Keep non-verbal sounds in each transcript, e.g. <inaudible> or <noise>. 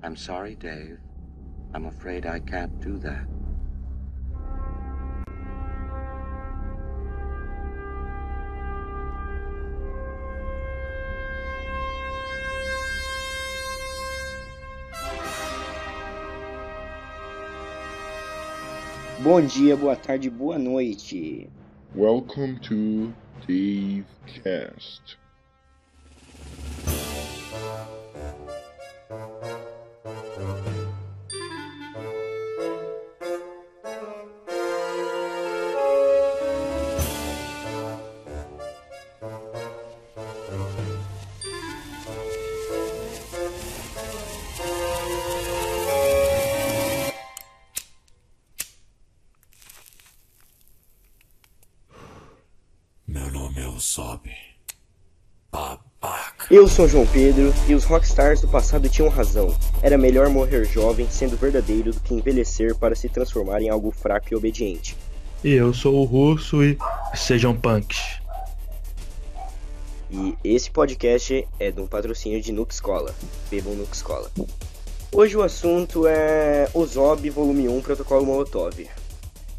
I'm sorry, Dave. I'm afraid I can't do that. Bom dia, boa tarde, boa noite. Welcome to Dave Cast. Eu sou João Pedro e os rockstars do passado tinham razão. Era melhor morrer jovem, sendo verdadeiro, do que envelhecer para se transformar em algo fraco e obediente. E eu sou o Russo e sejam punks. E esse podcast é de um patrocínio de Nuke Escola. Bebam Nuke Escola. Hoje o assunto é Ozob Volume 1 Protocolo Molotov.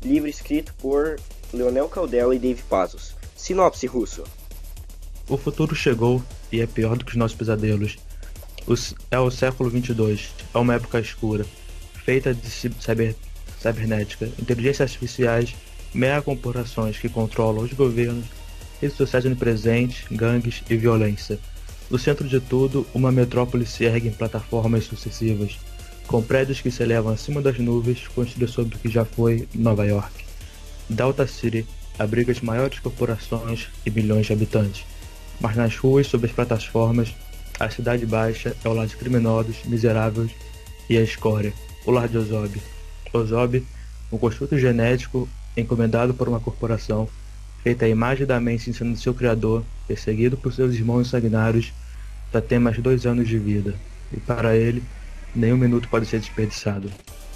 Livro escrito por Leonel Caldela e Dave Pazos. Sinopse russo. O futuro chegou e é pior do que os nossos pesadelos. É o século 22, é uma época escura, feita de ci- cyber, cibernética, inteligências artificiais, mega corporações que controlam os governos, redes sociais onipresentes, gangues e violência. No centro de tudo, uma metrópole se ergue em plataformas sucessivas, com prédios que se elevam acima das nuvens, construídos sobre o que já foi Nova York. Delta City abriga as maiores corporações e milhões de habitantes. Mas nas ruas, sob as plataformas, a cidade baixa é o lar de criminosos, miseráveis e a escória, o lar de Ozob. Ozob, um construto genético encomendado por uma corporação, feita à imagem da mente ensinando seu criador, perseguido por seus irmãos sanguinários, já tem mais dois anos de vida. E para ele, nenhum minuto pode ser desperdiçado.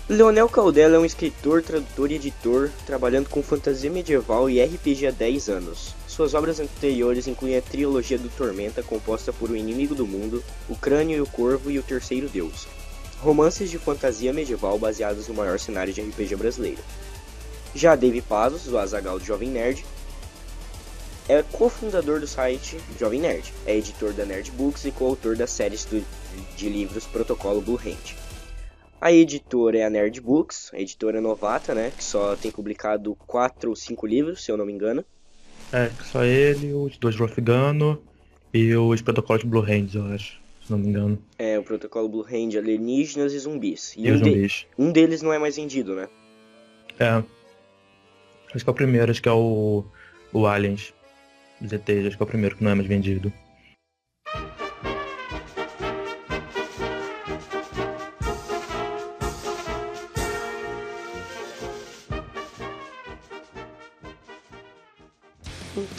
Leonel Caldela é um escritor, tradutor e editor, trabalhando com fantasia medieval e RPG há 10 anos. Suas obras anteriores incluem a trilogia do Tormenta, composta por O Inimigo do Mundo, O Crânio e o Corvo e O Terceiro Deus. Romances de fantasia medieval baseados no maior cenário de RPG brasileiro. Já Dave Pazos, do Azagal do Jovem Nerd, é cofundador do site Jovem Nerd, é editor da Nerd Books e coautor das séries de livros Protocolo Blue Hand. A editora é a Nerd Books, a editora novata, né? Que só tem publicado quatro ou cinco livros, se eu não me engano. É, só ele, os dois Wolfgano e os protocolos de Blue Hands, eu acho, se não me engano. É o protocolo Blue Hand alienígenas e zumbis. E um, os de- zumbis. um deles não é mais vendido, né? É. Acho que é o primeiro, acho que é o, o Aliens. Os ETs, acho que é o primeiro que não é mais vendido.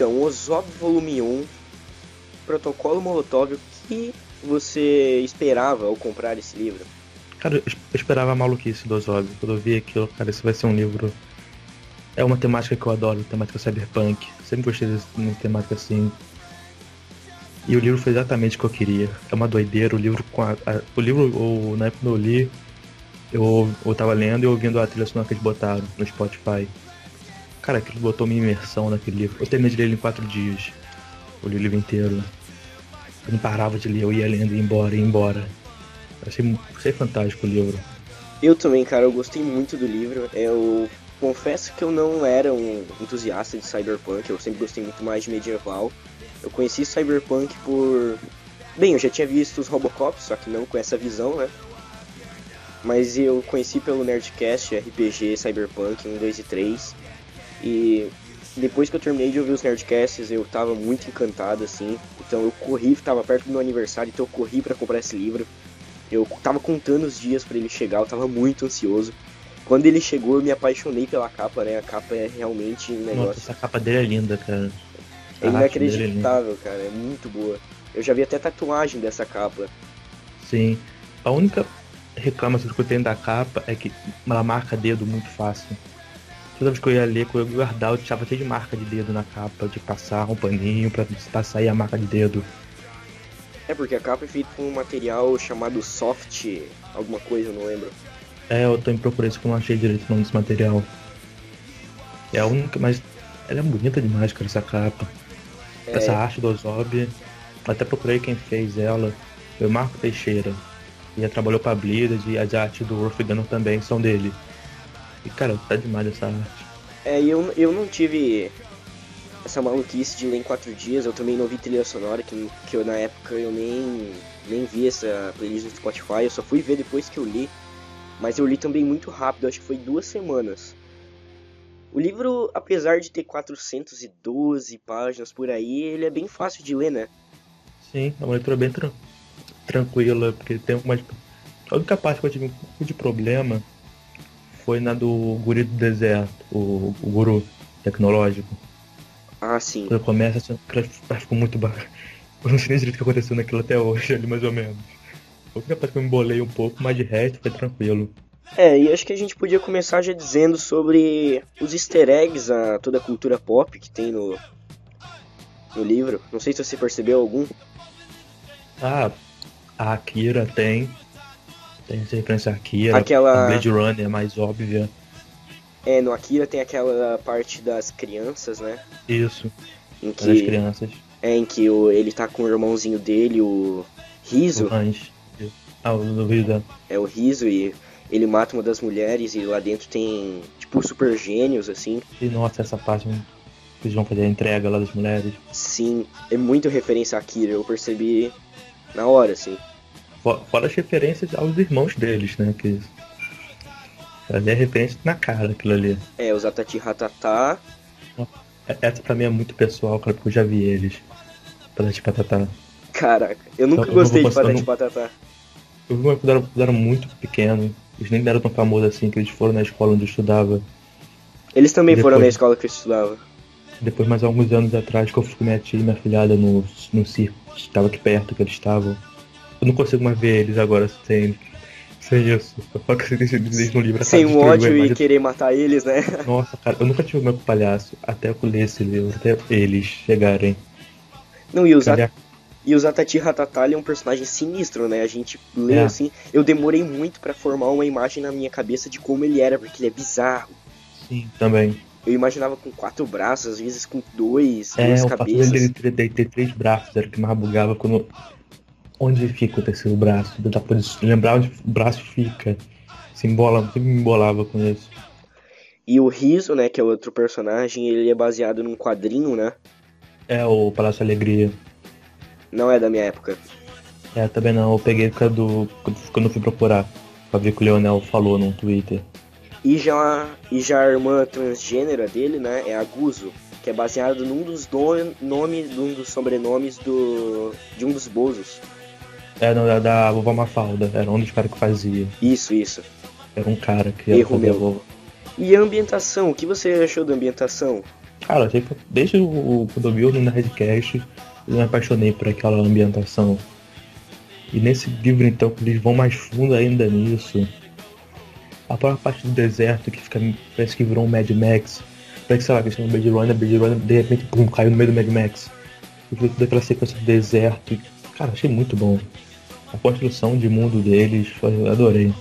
Então, Ozob Volume 1, Protocolo Molotov, o que você esperava ao comprar esse livro? Cara, eu es- eu esperava a maluquice do Ozob. Quando eu vi aquilo, cara, esse vai ser um livro. É uma temática que eu adoro, temática cyberpunk. Sempre gostei de uma temática assim. E o livro foi exatamente o que eu queria. É uma doideira, o livro com a. a- o livro, na época que eu li, eu, eu tava lendo e ouvindo a trilha sonora que eles botaram no Spotify. Cara, aquilo botou minha imersão naquele livro. Eu terminei de ler ele em quatro dias. Eu li o livro inteiro. Eu não parava de ler, eu ia lendo, ia embora, ia embora. Achei, achei fantástico o livro. Eu também, cara, eu gostei muito do livro. Eu confesso que eu não era um entusiasta de cyberpunk, eu sempre gostei muito mais de medieval. Eu conheci cyberpunk por. Bem, eu já tinha visto os Robocop, só que não com essa visão, né? Mas eu conheci pelo Nerdcast RPG Cyberpunk 1, 2 e 3. E depois que eu terminei de ouvir os Nerdcasts, eu tava muito encantado, assim. Então eu corri, tava perto do meu aniversário, então eu corri pra comprar esse livro. Eu tava contando os dias pra ele chegar, eu tava muito ansioso. Quando ele chegou, eu me apaixonei pela capa, né? A capa é realmente um Nossa, negócio. essa capa dele é linda, cara. É é inacreditável, cara. É muito boa. Eu já vi até tatuagem dessa capa. Sim. A única reclamação que eu tenho da capa é que ela marca dedo muito fácil. Toda vez que eu ia ler, quando eu ia guardar, eu deixava cheio de marca de dedo na capa, de passar um paninho pra, pra sair a marca de dedo. É porque a capa é feita com um material chamado soft, alguma coisa, eu não lembro. É, eu também procurei isso que eu não achei direito o nome desse material. É a única, mas ela é bonita demais, cara, essa capa. É. Essa arte do Ozob. Até procurei quem fez ela. Foi o Marco Teixeira. E trabalhou pra Blizzard e as artes do Wolf Gunner também são dele. E cara, tá demais essa arte. É, eu, eu não tive essa maluquice de ler em quatro dias, eu também não vi trilha sonora, que, que eu, na época eu nem, nem vi essa playlist no Spotify, eu só fui ver depois que eu li. Mas eu li também muito rápido, acho que foi duas semanas. O livro, apesar de ter 412 páginas por aí, ele é bem fácil de ler, né? Sim, é uma leitura bem tran tranquila, porque tem algumas. A única parte que eu tive um pouco de problema foi na do Guri do Deserto, o, o guru tecnológico. Ah, sim. Quando começa, assim, cara, ficou muito bacana. <laughs> Eu não sei nem direito o que aconteceu naquilo até hoje, ali mais ou menos. Parte que eu me embolei um pouco, mas de resto foi tranquilo. É, e acho que a gente podia começar já dizendo sobre os easter eggs a toda a cultura pop que tem no, no livro. Não sei se você percebeu algum. Ah, a Akira tem. Tem referência a Akira. Aquela- Blade Runner é mais óbvia. É, no Akira tem aquela parte das crianças, né? Isso, Em as que, crianças. é, em que o, ele tá com o irmãozinho dele, o Riso. Ah, o do vídeo da. É o Riso e ele mata uma das mulheres e lá dentro tem, tipo, super gênios, assim. E nossa, essa parte que eles vão fazer a entrega lá das mulheres. Sim, é muito referência a Akira, eu percebi na hora, assim. Fo- Fora as referências aos irmãos deles, né? Que. Ali é referência na cara aquilo ali. É, o Zatati Ratatá. É- Essa pra mim é muito pessoal, cara, porque eu já vi eles. Patati Patatá. Caraca, eu nunca Eu- eu gostei vou de Patati Patatá. Eu vi uma quando era, quando era muito pequeno. Eles nem eram tão famosos assim, que eles foram na escola onde eu estudava. Eles também foram Depois- na escola que eu estudava. Depois, mais alguns anos atrás, que eu fui com minha tia e minha filhada no, no circo. Estava aqui perto que eles estavam. Eu não consigo mais ver eles agora sem, sem isso. Que eles no livro Sem a ódio e querer matar eles, né? <laughs> Nossa, cara, eu nunca tive com palhaço. Até eu ler esse livro, até eles chegarem. Não, e o, Zat... Aliás, e o Zatati Ratatá ele é um personagem sinistro, né? A gente lê É. assim. Eu demorei muito pra formar uma imagem na minha cabeça de como ele era, porque ele é bizarro. Sim, também. Eu imaginava com quatro braços, às vezes com dois, É, duas o fato cabeças. dele ter, ter, ter três braços era o que mais bugava quando. Onde fica o terceiro braço? Tentar lembrar onde o braço fica. Se embola, sempre me embolava com isso. E o Riso, né, que é outro personagem, ele é baseado num quadrinho, né? É o Palácio Alegria. Não é da minha época. É, também não, eu peguei do. quando eu fui procurar. Pra ver o que o Leonel falou no Twitter. E já, e já a irmã transgênera dele, né, é a Guzo, que é baseado num dos do, nomes, num dos sobrenomes do de um dos Bozos. É, era da vovó Mafalda, era um dos caras que fazia. Isso, isso. Era um cara que Erro ia a meu. vovó. E a ambientação, o que você achou da ambientação? Cara, que desde o, o- quando eu vi o no Nerdcast, eu me apaixonei por aquela ambientação. E nesse livro, então, que eles vão mais fundo ainda nisso. A própria parte do deserto, que fica, parece que virou um Mad Max. Parece, sei lá, que chama Blade Runner, Blade Runner, de repente, pum, caiu no meio do Mad Max. E toda aquela sequência do deserto. Cara, achei muito bom. A construção de mundo deles, eu adorei.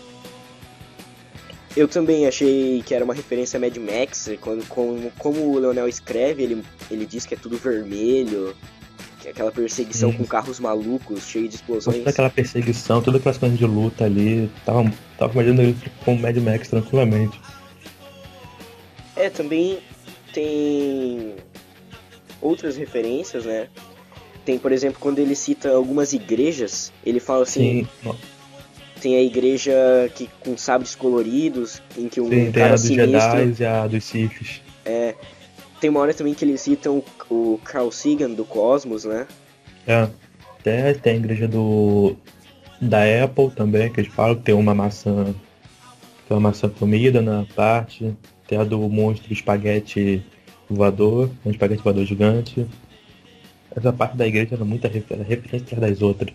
Eu também achei que era uma referência a Mad Max, quando, como, como o Leonel escreve, ele, ele diz que é tudo vermelho, que é aquela perseguição Isso. com carros malucos, cheio de explosões. Toda aquela perseguição, todas aquelas coisas de luta ali, tava, tava imaginando ele com Mad Max tranquilamente. É, também tem outras referências, né? Tem, por exemplo, quando ele cita algumas igrejas, ele fala assim, Sim, tem a igreja que com sabres coloridos, em que um sim tem a cara dos sinistro... Jedi e a dos Siths. Tem uma hora também que eles citam o, o Carl Sagan do Cosmos, né? É. Até tem a igreja do. da Apple também, que eles falam que tem uma maçã. Tem uma maçã comida na parte. Tem a do monstro espaguete voador, um espaguete voador gigante. Essa parte da igreja era era referência das outras.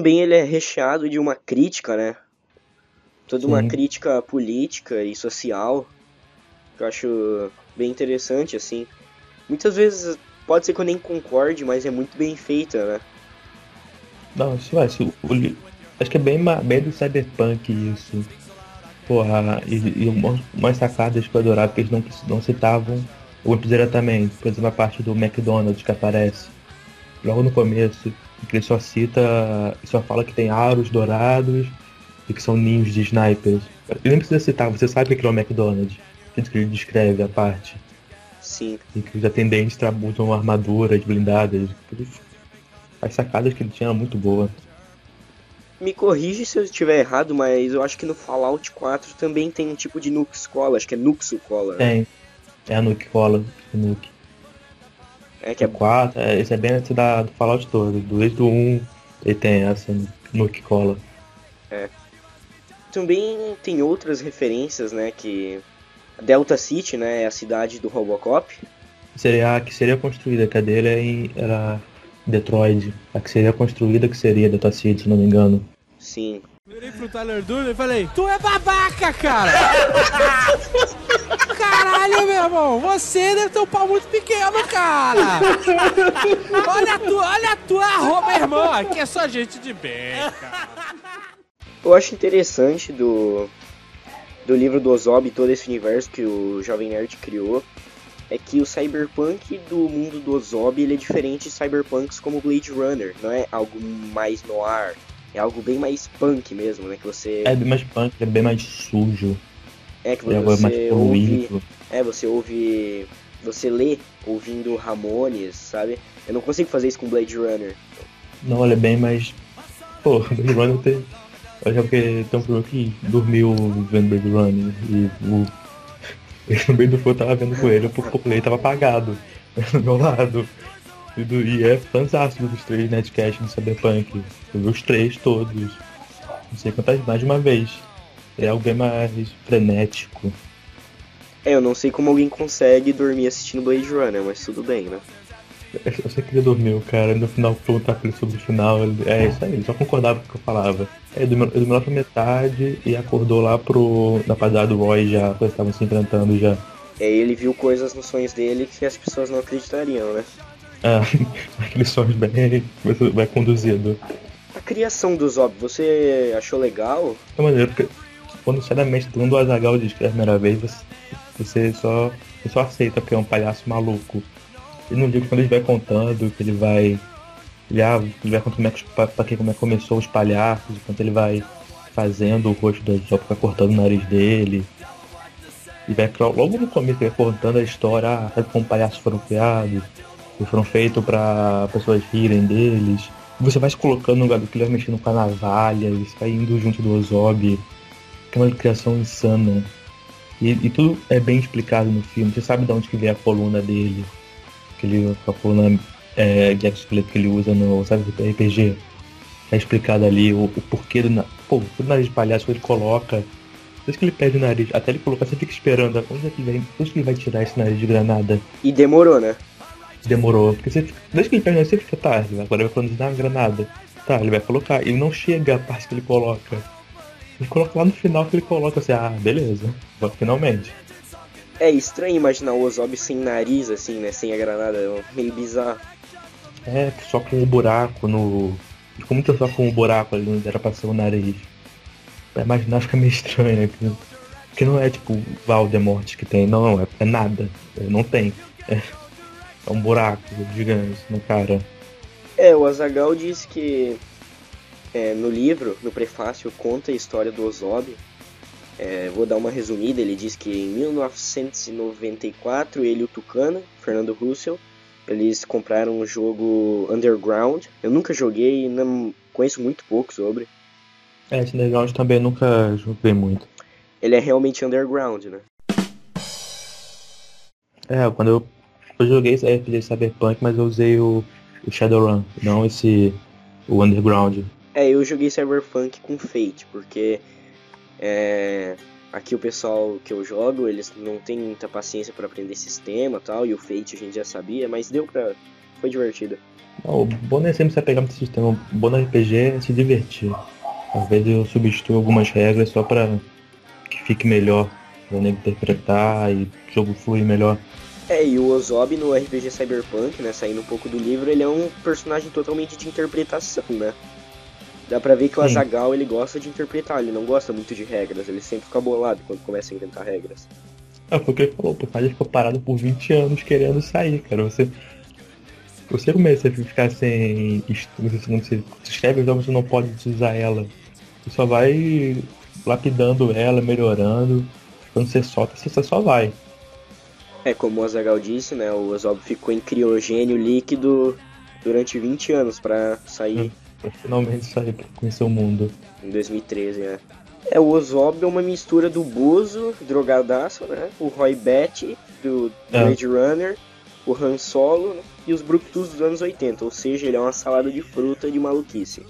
Também ele é recheado de uma crítica, né? Toda uma Sim. crítica política e social, que eu acho bem interessante, assim. Muitas vezes pode ser que eu nem concorde, mas é muito bem feita, né? Não, isso vai. Isso, o acho que é bem, bem do cyberpunk isso. Porra, e, e uma- umas sacadas que eu adorava que eles não, não citavam o diretamente. Por exemplo, a parte do McDonald's que aparece logo no começo, que ele só cita, só fala que tem aros dourados e que são ninhos de snipers. Ele nem precisa citar, você sabe que é o McDonald's. Tanto que ele descreve a parte. Sim. E que os atendentes usam armaduras blindadas. As sacadas que ele tinha eram muito boas. Me corrige se eu estiver errado, mas eu acho que no Fallout 4 também tem um tipo de Nux Cola, acho que é Nuxu Cola. né? Tem. É a Nuke Cola. Nuke. É que é O 4, é, esse é bem antes da, do Fallout todo. Desde o 1 ele tem essa Nuke Cola. Também tem outras referências, né, que Delta City, né, é a cidade do Robocop. Seria a que seria construída, que a dele é em- era Detroit. A que seria construída que seria Delta City, se não me engano. Sim. Virei pro Tyler Durden e falei, tu é babaca, cara! <laughs> Caralho, meu irmão, você deve ter um pau muito pequeno, cara! Olha a tua, olha a tua roupa, meu irmão, aqui é só gente de bem, cara. Eu acho interessante do do livro do Ozob e todo esse universo que o Jovem Nerd criou é que o cyberpunk do mundo do Ozob ele é diferente de cyberpunks como Blade Runner, não é algo mais noir, é algo bem mais punk mesmo, né, que você É bem mais punk, é bem mais sujo. É que É você ouve poluído. É, você ouve. Você lê ouvindo Ramones, sabe? Eu não consigo fazer isso com Blade Runner. Não, ele é bem mais. Pô, <laughs> Blade Runner tem. Eu já porque tem um problema que dormiu vendo Blade Runner e o. No meio do eu tava vendo com ele, porque o play tava apagado do meu lado. E, do, e é fantástico dos três netcasts do Cyberpunk. Eu vi os três todos. Não sei quantas mais de uma vez. É algo bem mais frenético. É, eu não sei como alguém consegue dormir assistindo Blade Runner, mas tudo bem, né? Eu sei que ele dormiu, cara. No final perguntar pra ele sobre o final. Ele, é isso aí, ele só concordava com o que eu falava. É, Ele dormiu, lá pra metade e acordou lá pro. na padrão do Roy já, quando eles estavam se enfrentando já. Aí ele viu coisas nos sonhos dele que as pessoas não acreditariam, né? Ah, <laughs> aqueles sonhos bem. vai conduzido. A criação do Zob, você achou legal? É maneiro, porque quando sai da mente do mundo do Azagal diz que é a primeira vez, você, você só, você só aceita porque é um palhaço maluco. E no livro, quando ele vai contando que ele vai. Ele, ah, ele vai contando como é que, pra, pra quem como é que começou os palhaços, enquanto ele vai fazendo o rosto do Azagal, vai cortando o nariz dele. E vai logo no começo ele vai contando a história, ah, sabe como palhaços foram criados, eles foram feitos pra pessoas rirem deles. Você vai se colocando no lugar do que ele vai mexendo com a navalha, ele vai indo junto do Ozob, que é uma criação insana. E, e tudo é bem explicado no filme, você sabe de onde que vem a coluna dele, aquele, a coluna é, de exoesqueleto que ele usa no sabe, RPG. É explicado ali o, o porquê do, pô, o nariz de palhaço que ele coloca. Desde que ele perde o nariz, até ele colocar, você fica esperando, onde é que ele vai, onde que ele vai tirar esse nariz de granada? E demorou, né? Demorou. Porque você fica, desde que ele pega, você fica, tá, agora vai produzir uma granada. Tá, ele vai colocar. Ele não chega a parte que ele coloca. Ele coloca lá no final que ele coloca assim, ah, beleza. Finalmente. É estranho imaginar o Ozob sem nariz, assim, né? Sem a granada, é meio bizarro. É, só com o buraco no. Como que só com o buraco ali onde era pra ser o nariz? Pra imaginar fica meio estranho, né? Porque- Porque não é tipo Valdemort que tem, não, é, é nada. É, Não tem. É, é um buraco gigante no cara. É, o Azagal diz que é, no livro, no prefácio, conta a história do Ozob. É, vou dar uma resumida. Ele diz que em 1994 ele e o Tucano, Fernando Russell, eles compraram o jogo Underground. Eu nunca joguei, não conheço muito pouco sobre. É, esse Underground também nunca joguei muito. Ele é realmente underground, né? É, quando eu, eu joguei esse RPG Cyberpunk, mas eu usei o, o Shadowrun, não esse. o Underground. É, eu joguei Cyberpunk com Fate, porque é, aqui o pessoal que eu jogo, eles não tem muita paciência para aprender sistema e tal, e o Fate a gente já sabia, mas deu pra. Foi divertido. Não, o bom é sempre se apegar muito sistema. O bom no RPG é se divertir. Às vezes eu substituo algumas regras só pra que fique melhor. Pra nego interpretar e o jogo flui melhor. É, e o Ozob no RPG Cyberpunk, né, saindo um pouco do livro, ele é um personagem totalmente de interpretação, né? Dá pra ver que o Sim. Azagal ele gosta de interpretar, ele não gosta muito de regras, ele sempre fica bolado quando começa a inventar regras. É, foi o que ele falou, o personagem ficou parado por 20 anos querendo sair, cara. Você. Você começa a ficar sem. Quando você escreve o jogo, você não pode usar ela. Você só vai lapidando ela, melhorando. Quando você solta, você só vai. É, como o Azagal disse, né, o Ozob ficou em criogênio líquido durante 20 anos pra sair Pra finalmente sair pra conhecer o mundo. em 2013, né. É, o Ozob é uma mistura do Bozo, drogadaço, né, o Roy Batty, do É. Blade Runner, o Han Solo né, e os Bructus dos anos 80, ou seja, ele é uma salada de fruta de maluquice.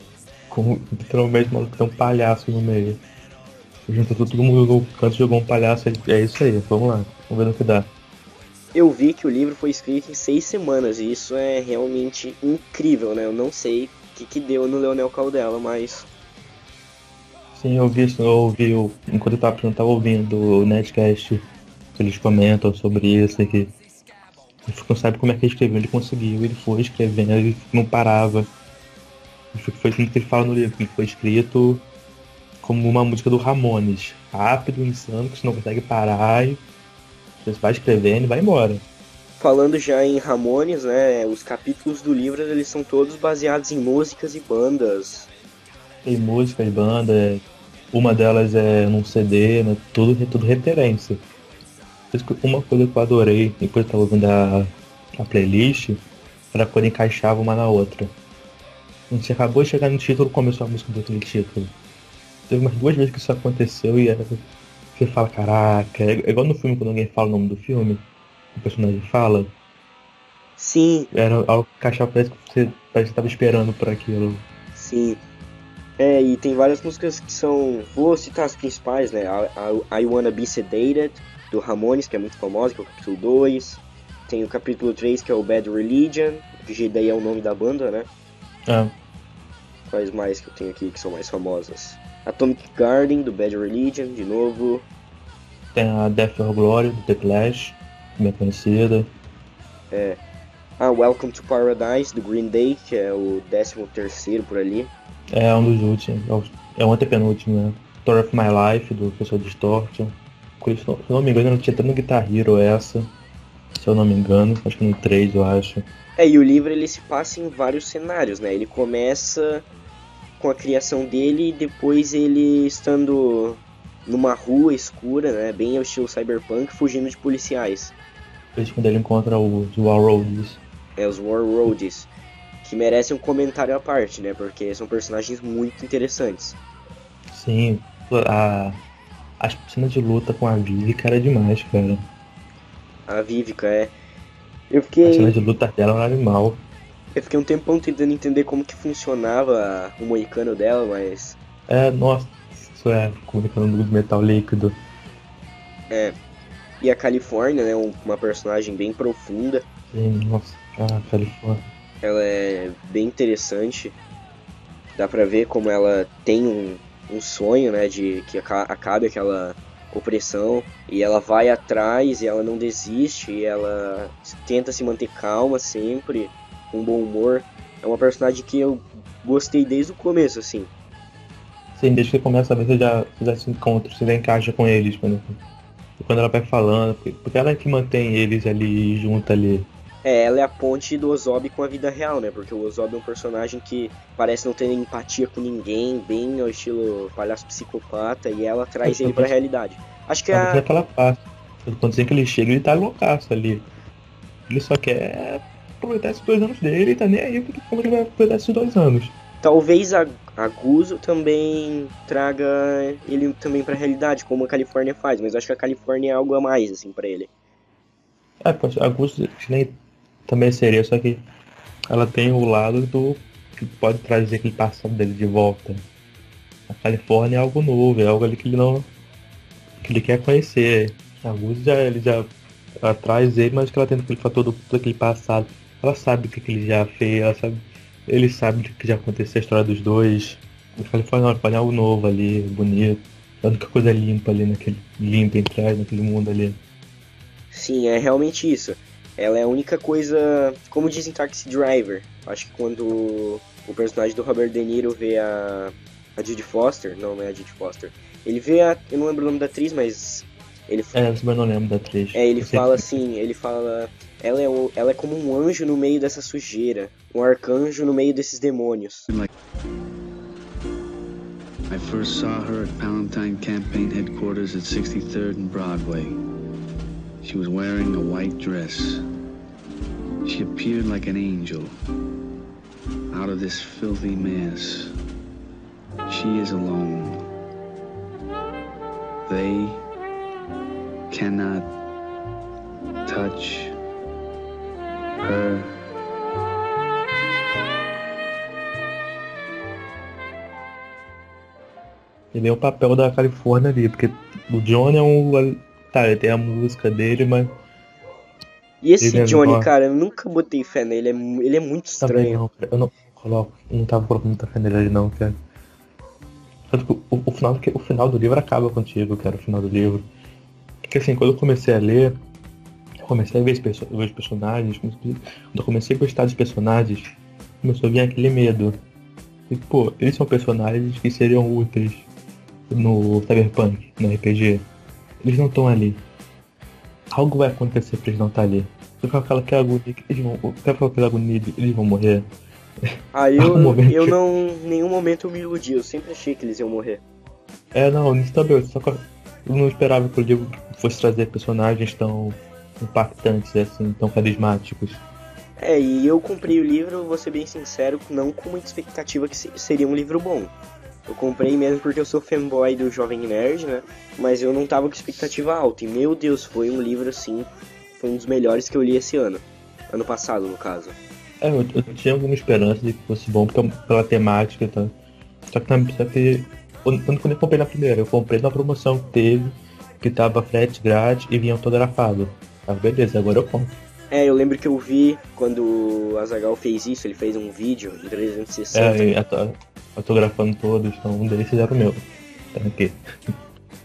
Com literalmente maluco tem um palhaço no meio. Junta todo mundo no canto jogou um palhaço, é isso aí, vamos lá, vamos ver no que dá. Eu vi que o livro foi escrito em seis semanas e isso é realmente incrível, né? Eu não sei que, que deu no Leonel Caldela, mas Sim, eu vi eu ouvi, o- enquanto eu tava, eu tava ouvindo o Netcast, que eles comentam sobre isso, e que ele não sabe como é que ele escreveu, ele conseguiu, ele foi escrevendo, ele não parava. Isso Foi assim que ele fala no livro, que foi escrito como uma música do Ramones, rápido, insano, que você não consegue parar e você vai escrevendo e vai embora. Falando já em Ramones, né? Os capítulos do livro eles são todos baseados em músicas e bandas. Tem música de banda, é- uma delas é num CD, né? Tudo, tudo referência. Uma coisa que eu adorei, enquanto eu tava ouvindo a, a playlist, era quando encaixava uma na outra. Quando você acabou de chegar no título, começou a música do outro título. Teve umas duas vezes que isso aconteceu e era, você fala, caraca, é igual no filme quando alguém fala o nome do filme, o personagem fala, Sim, era algo que encaixava, parece que você, parece que tava esperando por aquilo. sim. É, e tem várias músicas que são. Vou citar as principais, né? I, I, I Wanna Be Sedated, do Ramones, que é muito famosa, que é o capítulo 2. Tem o capítulo 3, que é o Bad Religion, que daí é o nome da banda, né? Ah, Quais mais que eu tenho aqui que são mais famosas? Atomic Garden, do Bad Religion, de novo. Tem a Death or Glory do The Clash, bem conhecida. Ah, Welcome to Paradise, do Green Day, que é o 13 terceiro por ali. É um dos últimos, é o- é antepenúltimo, né? Story of My Life, do Professor Distortion. Se eu não me engano, tinha até no Guitar Hero essa. Se eu não me engano, acho que no 3 eu acho. É, e o livro ele se passa em vários cenários, né? Ele começa com a criação dele e depois ele estando numa rua escura, né? Bem ao estilo cyberpunk, fugindo de policiais. Depois quando ele encontra os Warroads. É, os War Roads. Que merecem um comentário à parte, né? Porque são personagens muito interessantes. Sim, a, as cenas de luta com a Vivi, cara, é demais, cara. A Vivica é. Eu A fiquei. cena de luta dela é um animal. Eu fiquei um tempão tentando entender como que funcionava o moicano dela, mas. É, nossa, isso é comunicando do metal líquido. E a Califórnia, né? um- Uma personagem bem profunda. Sim, nossa, ah, Califórnia. Ela é bem interessante. Dá pra ver como ela tem um, um sonho, né? De que aca- acabe aquela opressão. E ela vai atrás e ela não desiste. E ela tenta se manter calma sempre, com bom humor. É uma personagem que eu gostei desde o começo, assim. Sim, desde que começa a ver, você já, você já se encontra, você já encaixa com eles. Quando, quando ela vai falando, porque, ela é que mantém eles ali junto ali. É, ela é a ponte do Ozob com a vida real, né? Porque o Ozob é um personagem que parece não ter empatia com ninguém, bem ao estilo palhaço psicopata, e ela traz ele pra realidade. Acho que é a. aquela parte. Quando que ele chega, ele tá loucaço ali. Ele só quer aproveitar esses dois anos dele e tá nem aí porque como ele vai aproveitar esses dois anos. Talvez a, a Guzo também traga ele também pra realidade, como a Califórnia faz, mas eu acho que a Califórnia é algo a mais, assim, pra ele. É, pode- a nem também seria, só que ela tem o lado do que pode trazer aquele passado dele de volta. A Califórnia é algo novo, é algo ali que ele não. que ele quer conhecer. A Gus já, ele já atrás dele, mas que ela tem aquele fator do, daquele passado. Ela sabe o que, que ele já fez, ela sabe. Ele sabe que já aconteceu, a história dos dois. Ele fala, não, fala algo novo ali, bonito. A única coisa limpa ali naquele. limpa entre naquele mundo ali. Sim, é realmente isso. Ela é a única coisa. Como dizem Taxi Driver. Acho que quando o personagem do Robert De Niro vê a. a Judy Foster. Não, não é a Judy Foster. Ele vê a. Eu não lembro o nome da atriz, mas. Ele, É, mas eu não lembro da atriz. é, ele fala assim, ele fala. Ela é, o- ela é como um anjo no meio dessa sujeira. Um arcanjo no meio desses demônios. I first saw her at Palantine Campaign Headquarters at 63rd and Broadway. She was wearing a white dress. She appeared like an angel out of this filthy mess. She is alone. They cannot touch. Ele é o papel da Califórnia ali, porque o John é um. Tá, ele tem a música dele, mas E esse Ele é Johnny, legal. cara, eu nunca botei fé nele. É ele é muito estranho. não. Eu não coloco, não tava colocando muita fé nele ali não, cara. Tanto que o, o final, do- o final do livro acaba contigo, cara, o final do livro. Porque assim, quando eu comecei a ler, comecei a ver os, perso- os personagens, comecei- quando eu comecei a gostar dos personagens, começou a vir aquele medo. E, pô, eles são personagens que seriam úteis no Cyberpunk, no RPG. Eles não estão ali. Algo vai acontecer pra eles não estar ali. Eu fico com aquela, aquela agonia que eles vão. Eu aquela agonia eles vão morrer. Ah, eu, <laughs> momento. eu não. Em nenhum momento eu me iludi. Eu sempre achei que eles iam morrer. É, não, nisso também. Só que eu não esperava que o livro fosse trazer personagens tão impactantes, assim, tão carismáticos. É, e eu comprei o livro, vou ser bem sincero, não com muita expectativa que se- seria um livro bom. Eu comprei mesmo porque eu sou fanboy do Jovem Nerd, né? Mas eu não tava com expectativa alta. E meu Deus, foi um livro assim. Foi um dos melhores que eu li esse ano. Ano passado, no caso. É, eu, eu tinha alguma esperança de que fosse bom porque, pela temática e tal. Só que também só que. Quando, eu comprei na primeira, eu comprei na promoção que teve, que tava frete grátis e vinha todo grafado. Ah, beleza, agora eu compro. É, eu lembro que eu vi quando o Azagal fez isso, ele fez um vídeo em 360. É, e eu tô, eu tô gravando todos, então um deles era o meu. Tá aqui.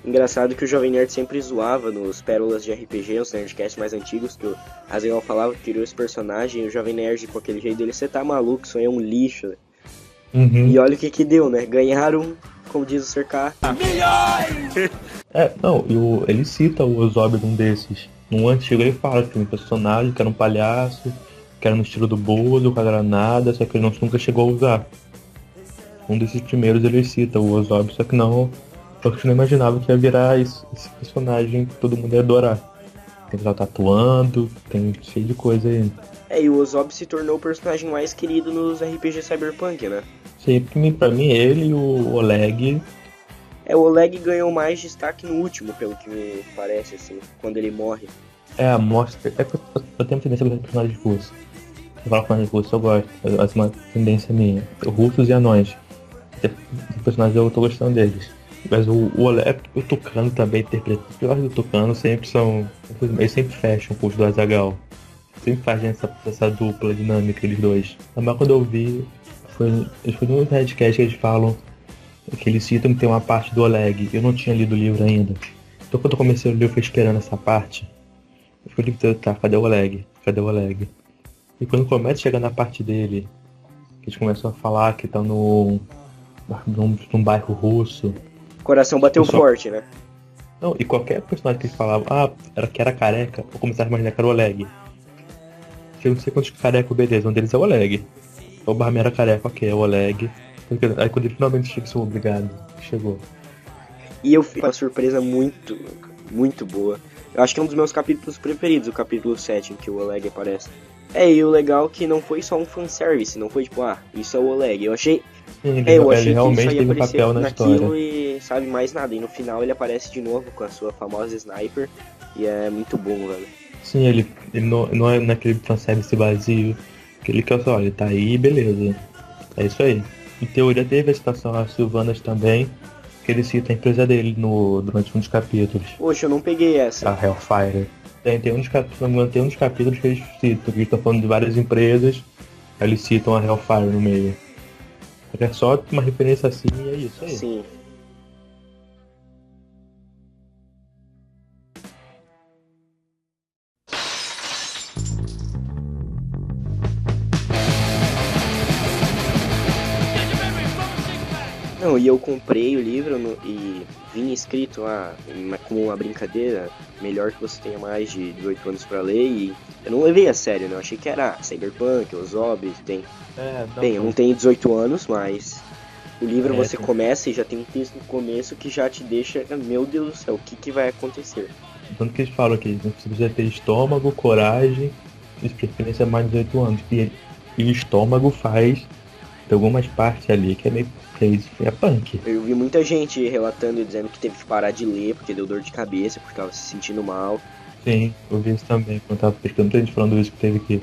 Engraçado que o Jovem Nerd sempre zoava nos pérolas de RPG, os Nerdcasts mais antigos, que o Azaghal falava que criou esse personagem, e o Jovem Nerd, com aquele jeito dele, você tá maluco, isso aí é um lixo. Uhum. E olha o que que deu, né? Ganharam, como diz o Cercar. É, não, e o, ele cita o Ozob num desses. Num antigo ele fala que tem um personagem que era um palhaço, que era no estilo do Bozo, com a granada, só que ele não, nunca chegou a usar. Um desses primeiros ele cita o Ozob, só que não. Só que eu não imaginava que ia virar esse, esse personagem que todo mundo ia adorar. Tem que estar tatuando, tem cheio de coisa aí. É, e o Ozob se tornou o personagem mais querido nos RPG Cyberpunk, né? Mim, pra mim ele e o Oleg É, o Oleg ganhou mais destaque no último, pelo que me parece, assim, quando ele morre. É a mostra. É que eu, eu tenho tendência a gostar de personagens russos. Eu falo personagens russos, eu gosto. É uma tendência minha. Russos e anões. Os personagens eu tô gostando deles. Mas o, o Oleg, o Tucano também interpreta. Os piores do Tucano sempre são. Eles sempre fecham com os do Azagal. Sempre fazem essa, essa dupla dinâmica, eles dois. Mas quando eu vi, foi, foi no Redcast que eles falam que eles citam que tem uma parte do Oleg. Eu não tinha lido o livro ainda. Então quando eu comecei a ler, eu fui esperando essa parte. Eu fui lido, tá, cadê o Oleg? Cadê o Oleg? E quando começa a chegar na parte dele, que eles começam a falar que estão no. Num, num bairro russo. O coração bateu Eu só- forte, né? Não, e qualquer personagem que eles falavam, ah, era que era careca, eu começava a imaginar que era o Oleg. Eu não sei quantos careca, beleza, um deles é o Oleg. O Barman era careca, ok, é o Oleg. Aí quando ele finalmente chega, sou obrigado. Chegou. E eu fiz uma surpresa muito, muito boa. Eu acho que é um dos meus capítulos preferidos, o capítulo 7, em que o Oleg aparece. É, e o legal é que não foi só um fanservice, não foi tipo, ah, isso é o Oleg. Eu achei, Sim, é, eu achei que realmente isso aí teve um aparecer papel na naquilo história. e sabe mais nada. E no final ele aparece de novo com a sua famosa sniper. E é muito bom, velho. Sim, ele, ele não, não é naquele fanservice vazio. Que ele quer só, ele tá aí, beleza. É isso aí. Em teoria teve a citação a Silvanas também. Que ele cita a empresa dele no, durante um dos capítulos, Poxa, eu não peguei essa. a Hellfire. Tem, tem, um dos, tem um dos capítulos que eles citam, que eles estão falando de várias empresas, eles citam a Hellfire no meio. É só uma referência assim e é isso aí. Sim. Não, e eu comprei o livro no- e vinha escrito lá, uma- como uma brincadeira, melhor que você tenha mais de 18 anos pra ler, e eu não levei a sério, né? Eu achei que era Cyberpunk, os Zombies, tem É, não, Bem, eu não tenho 18 anos, mas o livro É, você começa e já tem um texto no começo que já te deixa, meu Deus do céu, o que, que vai acontecer? Tanto que eles falam aqui, você precisa ter estômago, coragem, de preferência mais de 18 anos. E, e o estômago faz tem algumas partes ali que é meio crazy, é punk. Eu vi muita gente relatando e dizendo que teve que parar de ler porque deu dor de cabeça, porque tava se sentindo mal. Sim, eu vi isso também, quando tava pesquisando, muita gente falando isso, que teve que.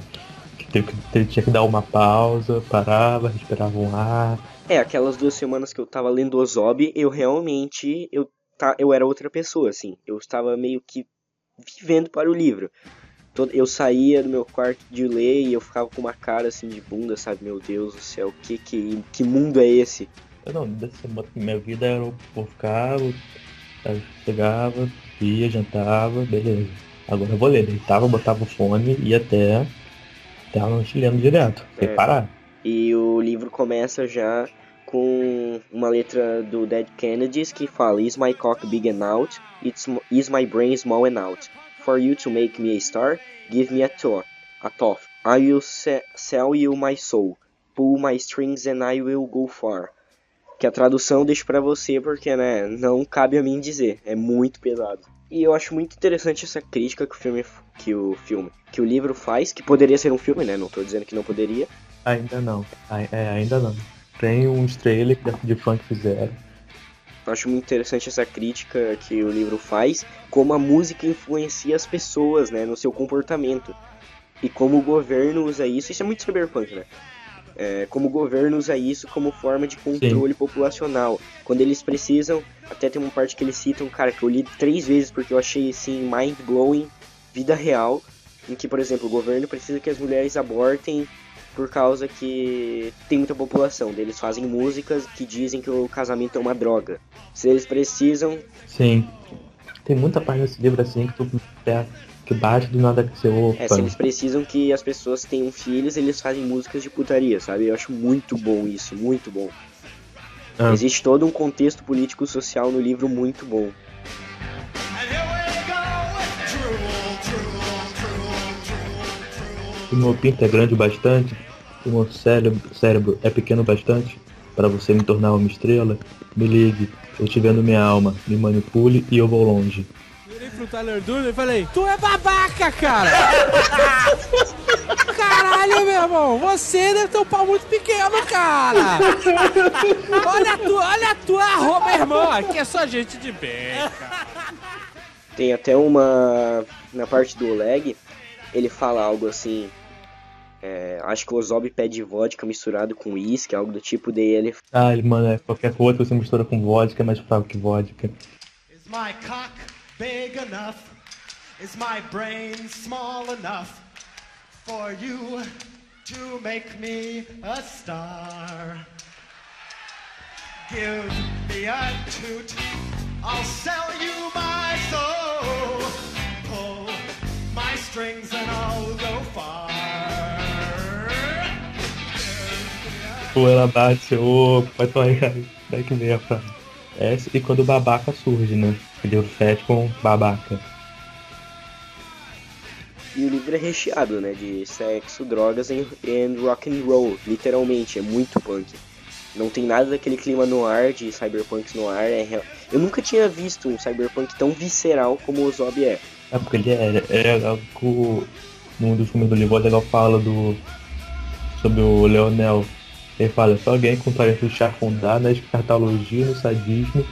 que teve que tinha que dar uma pausa, parava, respirava um ar. É, aquelas duas semanas que eu tava lendo Ozob, eu realmente, eu, tá, eu era outra pessoa, assim. Eu estava meio que vivendo para o livro. Eu saía do meu quarto de ler e eu ficava com uma cara assim de bunda, sabe? Meu Deus do céu, que, que, que mundo é esse? Eu não, dessa minha vida era eu ficava, eu chegava, ia, jantava, beleza. Agora eu vou ler, deitava, botava o fone e ia até. até a noite lendo direto, sem É. parar. E o livro começa já com uma letra do Dead Kennedys que fala Is my cock big and out? It's, is my brain small and out? For you to make me a star, give me a toff. A toff. I will se- sell you my soul. Pull my strings and I will go far. Que a tradução eu deixo pra você porque, né, não cabe a mim dizer. É muito pesado. E eu acho muito interessante essa crítica que o filme, que o filme, que o livro faz, que poderia ser um filme, né? Não tô dizendo que não poderia. Ainda não. É, ainda não. Tem uns trailers de fã que fizeram. Acho muito interessante essa crítica que o livro faz, como a música influencia as pessoas, né, no seu comportamento. E como o governo usa isso, isso é muito cyberpunk, né? É, como o governo usa isso como forma de controle populacional. Quando eles precisam, até tem uma parte que eles citam, cara, que eu li três vezes porque eu achei assim, mind-blowing, vida real, em que, por exemplo, o governo precisa que as mulheres abortem por causa que tem muita população. Eles fazem músicas que dizem que o casamento é uma droga. Se eles precisam, Sim. Tem muita parte desse livro assim que tu é, que bate do nada que você opa. é, se eles precisam que as pessoas tenham filhos, eles fazem músicas de putaria, sabe? Eu acho muito bom isso, muito bom. Ah. Existe todo um contexto político social no livro muito bom. O meu pinto é grande o bastante, o meu cérebro, cérebro é pequeno o bastante para você me tornar uma estrela. Me ligue, eu te vendo minha alma, me manipule e eu vou longe. Virei pro Tyler Durden e falei, tu é babaca, cara! <laughs> Caralho, meu irmão, você deve ter um pau muito pequeno, cara! Olha a tua, olha a tua arroba, irmão, aqui é só gente de bem, cara. Tem até uma. Na parte do Oleg, ele fala algo assim. É, acho que o Ozob pede vodka misturado com uísque, algo do tipo, daí ele Ah, ele, mano, é qualquer coisa que você mistura com vodka é mais fraco que vodka. Is my cock big enough? Is my brain small enough for you to make me a star? Give me a toot, I'll sell you my soul. Pull my strings and I'll go far. Ou ela bate, ô, vai tomar que vem a frase. É, e quando o babaca surge, né? Ele o fete com babaca. E o livro é recheado, né, de sexo, drogas e and rock and roll, literalmente, é muito punk. Não tem nada daquele clima no ar de cyberpunk no ar. É real... Eu nunca tinha visto um cyberpunk tão visceral como o Zob é. É porque ele é, é legal que o- num dos filmes do livro, o legal fala do. sobre o Leonel. Ele fala, só alguém com talento de chafundar na escartologia e no sadismo,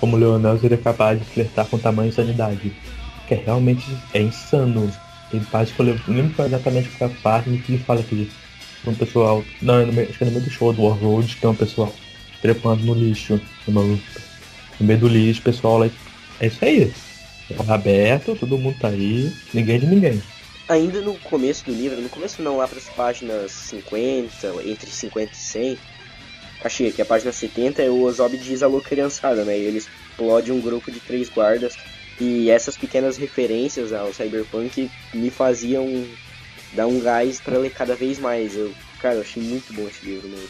como Leonel seria capaz de flertar com tamanha insanidade. Que é realmente é insano. Tem parte que eu lembro, exatamente qual é a parte que ele fala que um pessoal. Não, é no meio- acho que é no meio do show do Warroad que tem um pessoal trepando no lixo, no meio do lixo, pessoal lá. É isso aí. É aberto, todo mundo tá aí, ninguém de ninguém. Ainda no começo do livro, no começo não, lá para as páginas 50, entre 50 e 100, achei que a página 70 é o Ozob diz alô criançada, né? Ele explode um grupo de três guardas e essas pequenas referências ao Cyberpunk me faziam dar um gás para ler cada vez mais. Eu, cara, eu achei muito bom esse livro mesmo.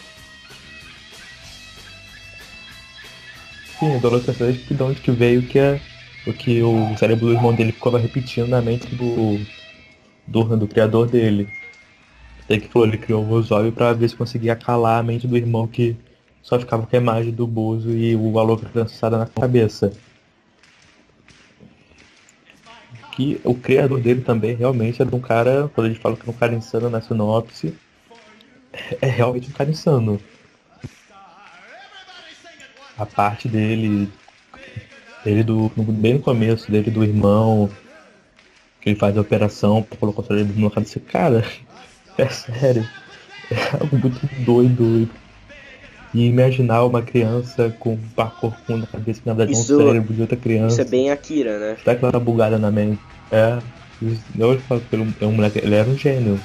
Sim, o Dolor Terceiro de onde que veio que é o que o cérebro do irmão dele ficava repetindo na mente do do, do criador dele. Até que falou, ele criou o Ozob pra ver se conseguia calar a mente do irmão que só ficava com a imagem do Bozo e o valor lançada na cabeça. Que o criador dele também realmente era um cara, quando a gente fala que é um cara insano na sinopse, é realmente um cara insano. A parte dele, dele do, bem no começo, dele do irmão, que ele faz a operação pra colocar o cérebro no cabeça. Cara, é sério. É algo muito doido. E imaginar uma criança com um parkour com na cabeça que na verdade Isso- é um cérebro de outra criança. Isso é bem Akira, né? Será que ela tá bugada na mente? É. Eu falo que ele é um moleque, ele era um gênio.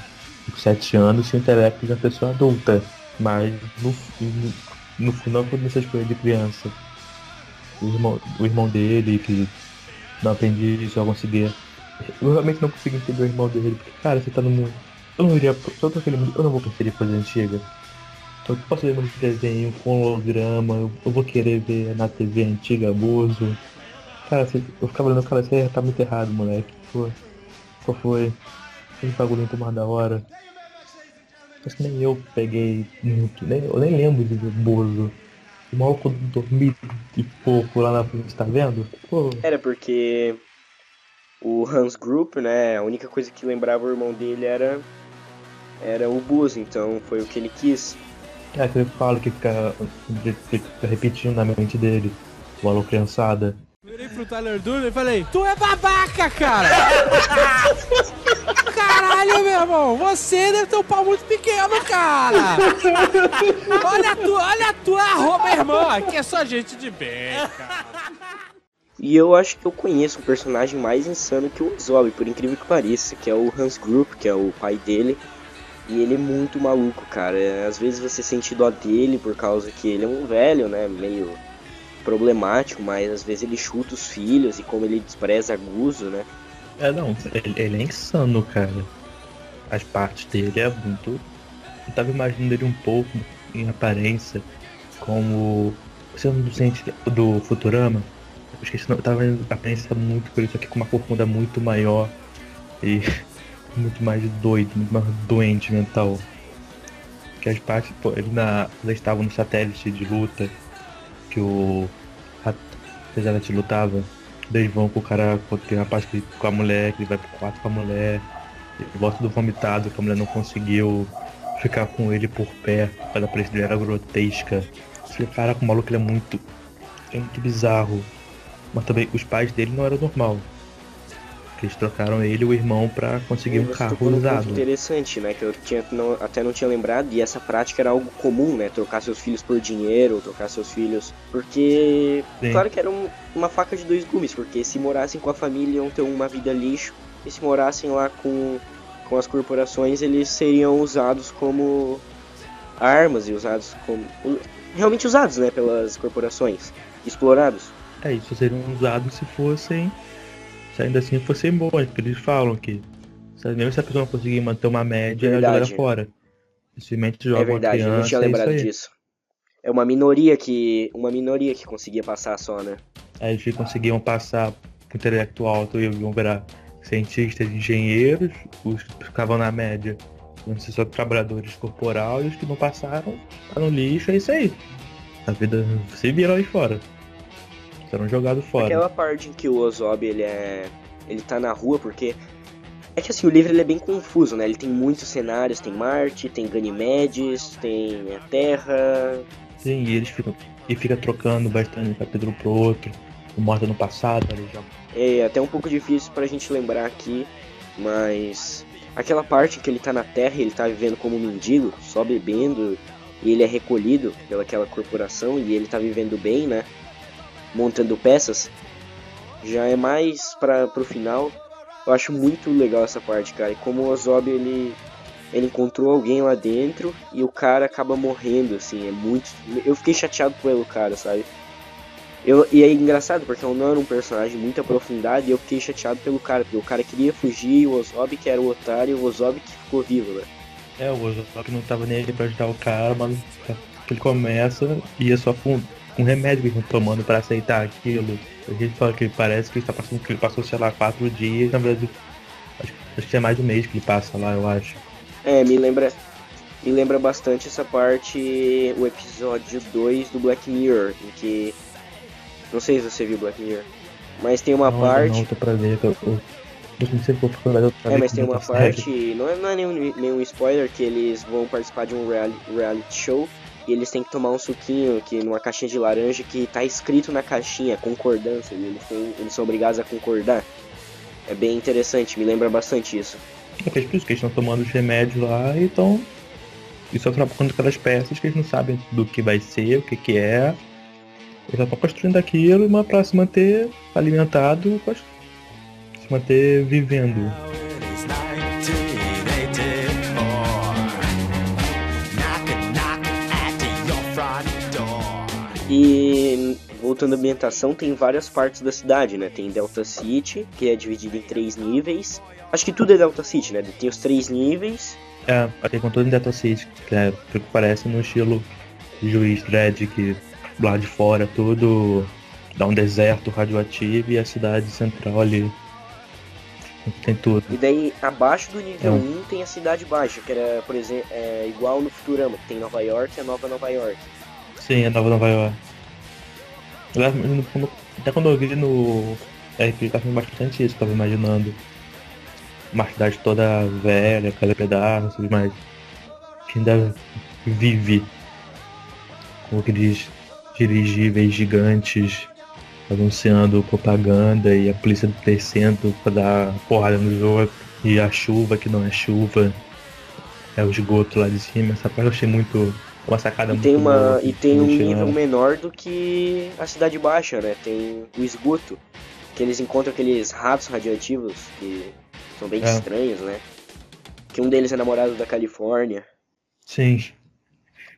Com 7 anos tinha o intelecto de uma pessoa adulta. Mas no, no, no final aconteceu essas coisas de criança. O irmão, o irmão dele, que não aprendi só conseguia. Eu realmente não consigo entender o irmão dele, porque cara, você tá no mundo. Eu não iria. Tô naquele mundo, eu não vou preferir coisa antiga. Eu posso ver um desenho com holograma, eu, eu vou querer ver na TV antiga abuso. Cara, você- eu ficava olhando, cara, você tá muito errado, moleque. Pô, qual foi? Esse bagulho muito mais da hora. Acho que nem eu peguei muito, nem, eu nem lembro de ver Bozo. O maluco dormir e pouco lá na frente, tá vendo? Pô, Era porque o Hans Group, né, a única coisa que lembrava o irmão dele era era o Buzz, então foi o que ele quis. é aquele que fala que fica, que fica repetindo na mente dele. O alô criançada. Virei pro Tyler Durden e falei, tu é babaca, cara! <laughs> Caralho, meu irmão, você deve ter um pau muito pequeno, cara! Olha a tua, olha a tua arroba, irmão, aqui é só gente de bem, cara. E eu acho que eu conheço um personagem mais insano que o Ozob, por incrível que pareça, que é o Hans Group, que é o pai dele. E ele é muito maluco, cara. É, Às vezes você sente dó dele por causa que ele é um velho, né, meio problemático, mas às vezes ele chuta os filhos e como ele despreza Guzo, né? É, não, ele, ele é insano, cara. As partes dele é muito. Eu tava imaginando ele um pouco em aparência como. Você não sente do Futurama? Esqueci, não, eu tava vendo a aparência muito por isso aqui com uma corcunda muito maior e <laughs> muito mais doido, muito mais doente mental. Que as partes, pô, ele na. Eles estavam no satélite de luta, que o. Apesar lutava, eles vão com o cara, com aquele rapaz que, com a mulher, que ele vai pro quarto com a mulher, ele volta do vomitado, que a mulher não conseguiu ficar com ele por pé, a aparência dele era grotesca. Esse cara com o maluco ele é muito. é muito bizarro. Mas também os pais dele não eram normal. Eles trocaram ele e o irmão pra conseguir um Você carro ponto usado. interessante, né? Que eu tinha, não- até não tinha lembrado, e essa prática era algo comum, né? Trocar seus filhos por dinheiro, ou trocar seus filhos. Porque. Sim. Claro que era um- uma faca de dois gumes, porque se morassem com a família iam ter uma vida lixo, e se morassem lá com, com as corporações, eles seriam usados como armas e usados como. realmente usados, né? Pelas corporações. Explorados. É, isso seriam usados se fossem. Se ainda assim fossem bons, porque eles falam que se- mesmo se a pessoa não conseguir manter uma média, ela joga fora. Simplesmente joga é verdade, uma eu criança. não tinha é lembrado aí. disso. É uma minoria que. Uma minoria que conseguia passar só, né? Aí eles conseguiam passar pro intelecto alto e iam virar cientistas, engenheiros, os que ficavam na média iam ser só trabalhadores corporal e os que não passaram tá no lixo, é isso aí. A vida se viram aí fora. Serão jogados fora. Aquela parte em que o Ozob ele é. ele tá na rua porque. É que assim, o livro ele é bem confuso, né? Ele tem muitos cenários, tem Marte, tem Ganymedes, tem a Terra. Sim, e eles ficam. E fica trocando bastante de um capítulo pro outro. O morto no passado, ele já. É até um pouco difícil pra gente lembrar aqui, mas. Aquela parte em que ele tá na Terra e ele tá vivendo como um mendigo, só bebendo, e ele é recolhido pelaquela corporação e ele tá vivendo bem, né? Montando peças. Já é mais para pro final. Eu acho muito legal essa parte, cara. E como o Ozob ele ele encontrou alguém lá dentro e o cara acaba morrendo, assim, é muito. Eu fiquei chateado pelo cara, sabe? Eu, e é engraçado porque eu não era um personagem muito aprofundado e eu fiquei chateado pelo cara, porque o cara queria fugir e o Ozob que era o otário o Ozob que ficou vivo, né? É, o Ozob não tava nem ali pra ajudar o cara, mas ele começa e é só com um remédio que tá tomando pra aceitar aquilo. A gente fala que parece que ele tá passando, que ele passou, sei lá, quatro dias, na verdade, acho, acho que é mais de um mês que ele passa lá, eu acho. É, me lembra. Me lembra bastante essa parte, o episódio 2 do Black Mirror, em que. Não sei se você viu Black Mirror. Mas tem uma não, parte. Não, tô pra ver, eu, eu, eu não sei se vou falar outra É, mas tem uma parte. Não é, não é nenhum, nenhum spoiler que eles vão participar de um reality, reality show e eles têm que tomar um suquinho que numa caixinha de laranja que tá escrito na caixinha, concordância, e eles, têm, eles são obrigados a concordar. É bem interessante, me lembra bastante isso. É por isso que eles estão tomando os remédios lá e estão. E só trocando aquelas peças que eles não sabem do que vai ser, o que, que é. Eles estão construindo aquilo mas pra se manter alimentado, se manter vivendo. E voltando à ambientação, tem várias partes da cidade, né? Tem Delta City, que é dividido em três níveis. Acho que tudo é Delta City, né? Tem os três níveis. É, até com tudo em Delta City, que é que parece no estilo Juiz Dredd, que lá de fora tudo dá um deserto radioativo e a cidade central ali tem tudo. E daí, abaixo do nível é. 1 tem a cidade baixa, que era, por exemplo, é, igual no Futurama, que tem Nova York e a Nova Nova York. Sim, a Nova Nova York. Até quando eu vi no RPG tava bastante isso, tava imaginando uma cidade toda velha, cada pedaço, mas que ainda vive com aqueles dirigíveis gigantes anunciando propaganda e a polícia descendo pra dar porrada no jogo e a chuva que não é chuva é o esgoto lá de cima. Essa parte eu achei muito uma sacada e muito tem uma boa, e tem um nível menor do que a cidade baixa, né? Tem o esgoto que eles encontram aqueles ratos radioativos que são bem é. estranhos, né? Que um deles é namorado da Califórnia. Sim.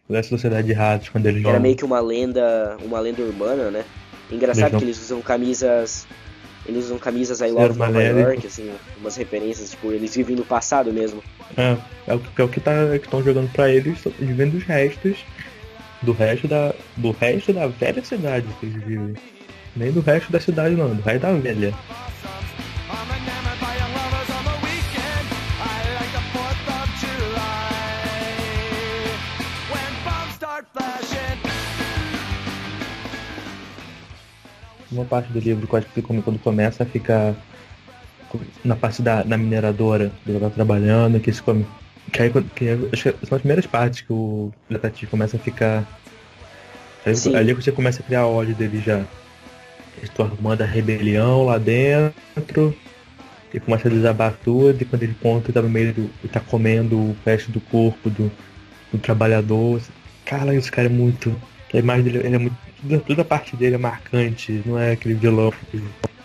Da sociedade de ratos quando eles Era vão... meio que uma lenda, uma lenda urbana, né? Engraçado que eles usam camisas eles usam camisas aí de Nova York, assim, umas referências, tipo, eles vivem no passado mesmo. É, é o que é o que tá, estão jogando pra eles, eles vêm dos restos do resto da do resto da velha cidade que eles vivem. Nem do resto da cidade não, do resto da velha. Uma parte do livro quando começa a ficar na parte da, da mineradora, que ele tá trabalhando, que se come. Que, aí, que acho que são as primeiras partes que o detetive começa a ficar. Aí, ali você começa a criar ódio dele já. Eles estão arrumando a rebelião lá dentro. E começa a desabar tudo, e quando ele conta ele tá no meio do. ele tá comendo o resto do corpo do, do trabalhador. Cara, esse cara é muito. A imagem dele ele é muito toda a parte dele é marcante, não é aquele vilão.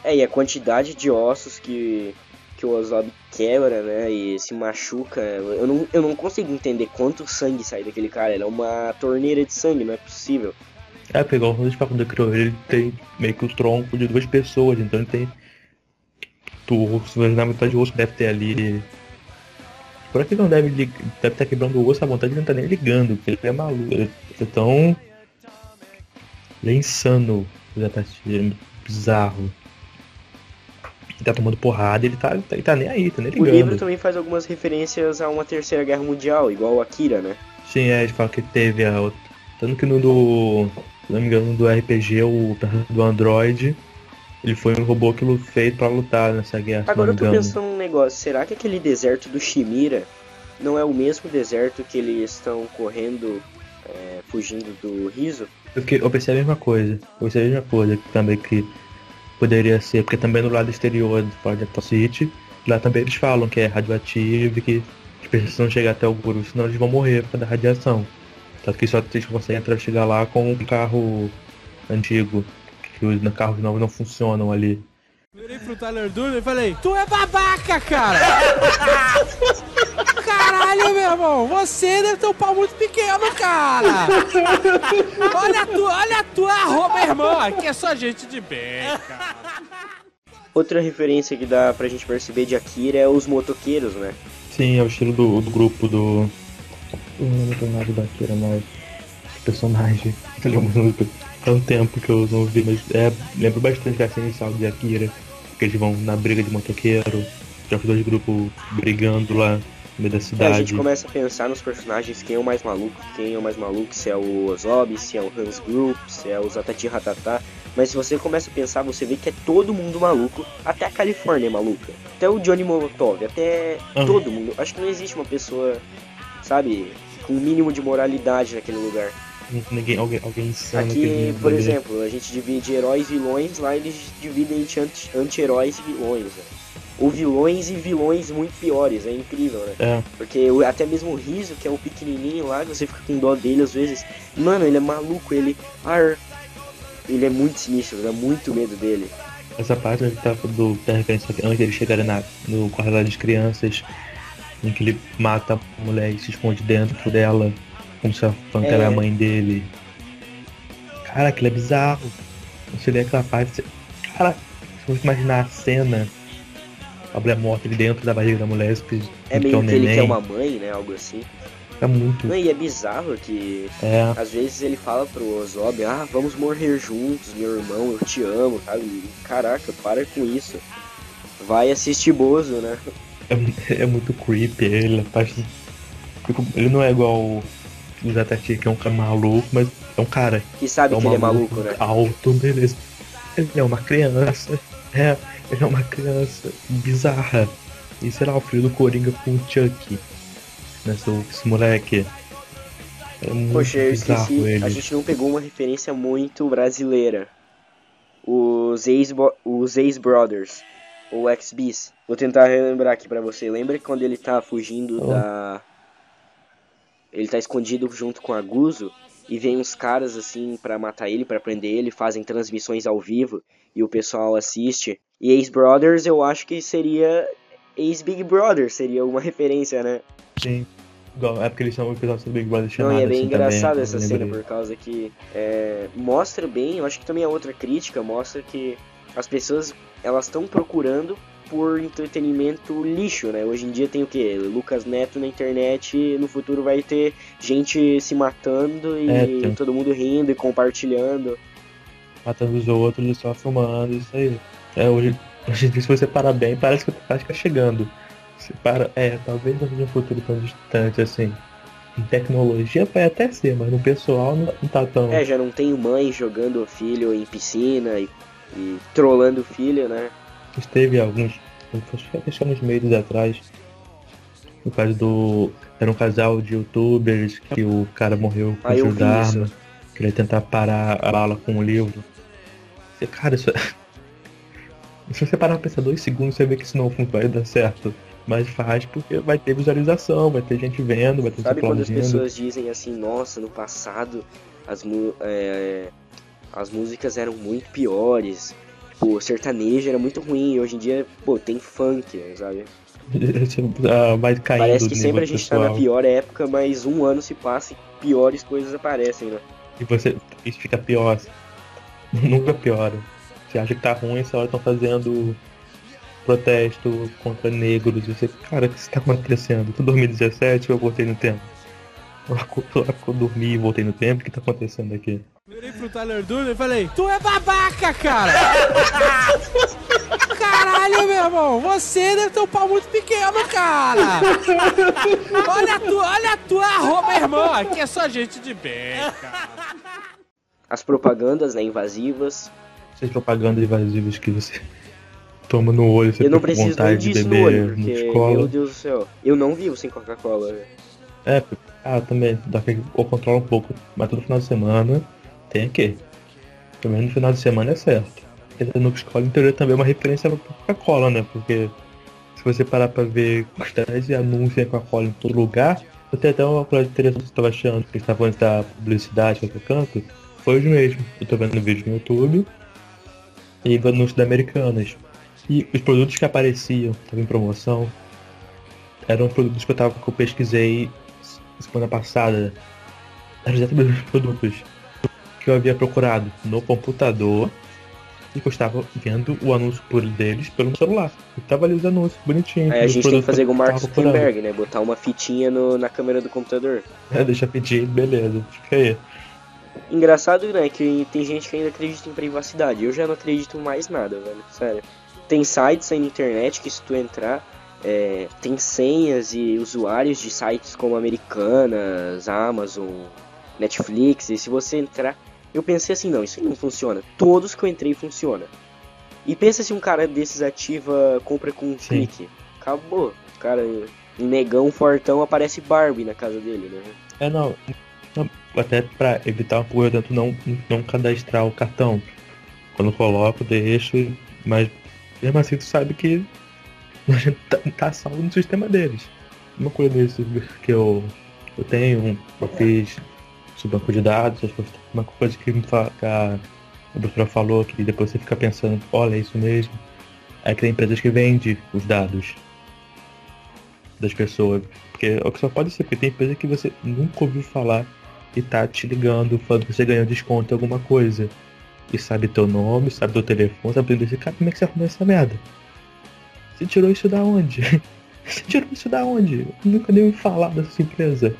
É, e a quantidade de ossos que, que o Ozob quebra, né, e se machuca, eu não, eu não consigo entender quanto sangue sai daquele cara, ele é uma torneira de sangue, não é possível. É, pegar o de quando criou ele tem meio que o tronco de duas pessoas, então ele tem. Tu, na metade do osso deve ter ali. Por que não deve, deve estar quebrando o osso à vontade, ele não tá nem ligando, porque ele é maluco. Ele é tão ele é insano, já tá bizarro. Ele tá tomando porrada, ele tá, ele tá nem aí, tá nem ligando. O livro também faz algumas referências a uma terceira guerra mundial, igual o Akira, né? Sim, é, ele fala que teve a. Tanto que no do. Se não me engano, do RPG, o do Android, ele foi um robô que feito para lutar nessa guerra. Agora eu tô pensando num negócio, será que aquele deserto do Shimira não é o mesmo deserto que eles estão correndo, é, fugindo do Riso? Eu, eu pensei a mesma coisa. Eu pensei a mesma coisa também que poderia ser, porque também no lado exterior do Project City, lá também eles falam que é radioativo e que eles precisam chegar até o Guru, senão eles vão morrer por causa da radiação. Tanto que só eles conseguem chegar lá com um carro antigo, que os carros novos não funcionam ali. Virei pro Tyler Durden e falei, tu é babaca, cara! <laughs> Caralho, meu irmão, você deve ter um pau muito pequeno, cara! Olha a tua, olha a tua arroba, irmão, aqui é só gente de bem, cara. Outra referência que dá pra gente perceber de Akira é os motoqueiros, né? Sim, é o estilo do, do grupo do. Eu não lembro nada da Akira, mas. Personagem. <laughs> Tanto tempo que eu não vi, mas é, lembro bastante da cena inicial de Akira. Que eles vão na briga de motoqueiro, já os dois grupos brigando lá meio da É, a cidade. gente começa a pensar nos personagens, quem é o mais maluco, quem é o mais maluco, se é o Ozob, se é o Hans Group, se é o Zatati Ratata. Mas se você começa a pensar, você vê que é todo mundo maluco, até a Califórnia é maluca. Até o Johnny Molotov, até Aham. todo mundo. Acho que não existe uma pessoa, sabe, com um mínimo de moralidade naquele lugar. Ninguém, alguém, alguém insano Aqui, por exemplo, a gente divide heróis e vilões, lá eles dividem entre anti- anti-heróis e vilões. Né? Ou vilões e vilões muito piores, é incrível, né? É, Porque até mesmo o Riso, que é o pequenininho lá, que você fica com dó dele às vezes. Mano, ele é maluco, ele. Ar, ele é muito sinistro, dá muito medo dele. essa parte ele tá do da referência antes de eles chegarem na, no quarto das crianças, em que ele mata a mulher e se esconde dentro dela, como se a Fanta É. a mãe dele. Cara, aquilo é bizarro. Você lê aquela parte. Você... Cara, se você imaginar a cena, a morta ali dentro da barriga da mulher, que, É que meio é um que ele quer uma mãe, né? Algo assim. É muito. Não, e é bizarro que É, às vezes ele fala pro Ozob, ah, vamos morrer juntos, meu irmão, eu te amo, sabe? Caraca, para com isso. Vai assistir Bozo, né? <laughs> é, é muito creepy. Ele, ele não é igual o Zatati, que é um cara maluco, mas é um cara Que sabe é um que ele é maluco, né? Alto, beleza. Ele é uma criança. É, ele é uma criança bizarra. E sei lá, o filho do Coringa com o Chuck. Né, seu- esse moleque. É muito Poxa, eu esqueci, ele. a gente não pegou uma referência muito brasileira. Os Ace, Bo- os Ace Brothers, ou X-Bis. Vou tentar relembrar aqui pra você. Lembra quando ele tá fugindo Oh. da... Ele tá escondido junto com a Guzo e vem uns caras assim pra matar ele, pra prender ele, fazem transmissões ao vivo e o pessoal assiste. E Ace Brothers eu acho que seria Ace Big Brother, seria uma referência, né? Sim. É porque eles chamam o episódio do Big Brother Não, chamado e é bem assim engraçado também, essa cena por causa que é, mostra bem, eu acho que também é outra crítica, mostra que as pessoas elas estão procurando por entretenimento lixo, né? Hoje em dia tem o que? Lucas Neto na internet, no futuro vai ter gente se matando e É, todo mundo rindo e compartilhando. Matando os outros e só filmando, isso aí. É, hoje, hoje se você parar bem, parece que, que tá chegando. Se para, é, talvez não seja um futuro tão distante assim. Em tecnologia vai até ser, mas no pessoal não, não tá tão. É, já não tem mãe jogando o filho em piscina e, e trolando o filho, né? Mas Teve alguns. Acho que uns meses atrás. No caso do. Era um casal de youtubers que o cara morreu com Ah, vi da arma. Queria tentar parar a bala com o livro. Você, cara, isso é. <laughs> Se você parar pra pensar dois segundos, você vê que isso não vai dar certo. Mas faz porque vai ter visualização, vai ter gente vendo, vai ter gente Sabe quando as pessoas dizem assim, nossa, no passado as, é, as músicas eram muito piores, o sertanejo era muito ruim, e hoje em dia, pô, tem funk, né, sabe? <laughs> Ah, vai caindo Parece que sempre a gente tá na pessoal. pior época, mas um ano se passa e piores coisas aparecem, né? E você. Isso fica pior. <laughs> Nunca piora. Você acha que tá ruim, essa hora estão fazendo protesto contra negros. E você, cara, o que está acontecendo? Tô 2017 eu voltei no tempo. <laughs> Eu- dormi e voltei no tempo, o que tá acontecendo aqui? Virei pro Tyler Durden e falei, tu é babaca, cara! <laughs> Caralho, meu irmão, você deve ter um pau muito pequeno, cara! Olha a tua, olha a tua arroba, irmão, aqui é só gente de bem, cara. As propagandas, né, invasivas. Essas propagandas invasivas que você <laughs> toma no olho, você eu não preciso vontade de disso no beber olho, na porque, escola. meu Deus do céu, eu não vivo sem Coca-Cola, né? É, ah, também, dá que ou controla um pouco, mas todo final de semana tem que. Pelo menos no final de semana é certo. Porque no escola interior também é uma referência pra Coca-Cola, né? Porque se você parar pra ver quantidade de anúncios de Coca-Cola em todo lugar, eu tenho até uma coisa interessante que eu tava achando, que estavam falando da publicidade qualquer canto, foi os mesmos. Eu tô vendo vídeo no YouTube, e anúncios da Americanas. E os produtos que apareciam, estavam em promoção, eram os produtos que eu, tava, que eu pesquisei semana passada. Eram exatamente os produtos que eu havia procurado no computador e que eu estava vendo o anúncio por deles pelo celular. E tava ali os anúncios, bonitinho. Aí a dos gente tem que fazer igual o Mark. Zuckerberg, né? Botar uma fitinha no- na câmera do computador. É, deixa pedir, beleza, fica aí. Engraçado, né, que tem gente que ainda acredita em privacidade. Eu já não acredito mais nada, velho. Sério. Tem sites aí na internet que se tu entrar, é, tem senhas e usuários de sites como Americanas, Amazon, Netflix. E se você entrar, eu pensei assim, não, isso não funciona. Todos que eu entrei funciona. E pensa se um cara desses ativa compra com um Sim. clique. Acabou. O cara, um negão fortão, aparece Barbie na casa dele, né? É, não. não, Até pra evitar um pouco, eu tento não, não cadastrar o cartão. Quando coloco, deixo, mas mesmo assim tu sabe que tá, tá salvo no sistema deles. Uma coisa desse que eu, eu tenho, eu fiz sobre banco de dados, uma coisa que, me fa- que a, a professora falou, que depois você fica pensando, olha, é isso mesmo. É que tem empresas que vendem os dados das pessoas. Porque é o que só pode ser, porque tem empresa que você nunca ouviu falar e tá te ligando, falando que você ganhou desconto em alguma coisa. E sabe teu nome, sabe teu telefone, sabe tudo isso. Cara, como é que você arrumou essa merda? Você tirou isso da onde? <laughs> Você tirou isso da onde? Eu nunca nem ouvi falar dessa empresa.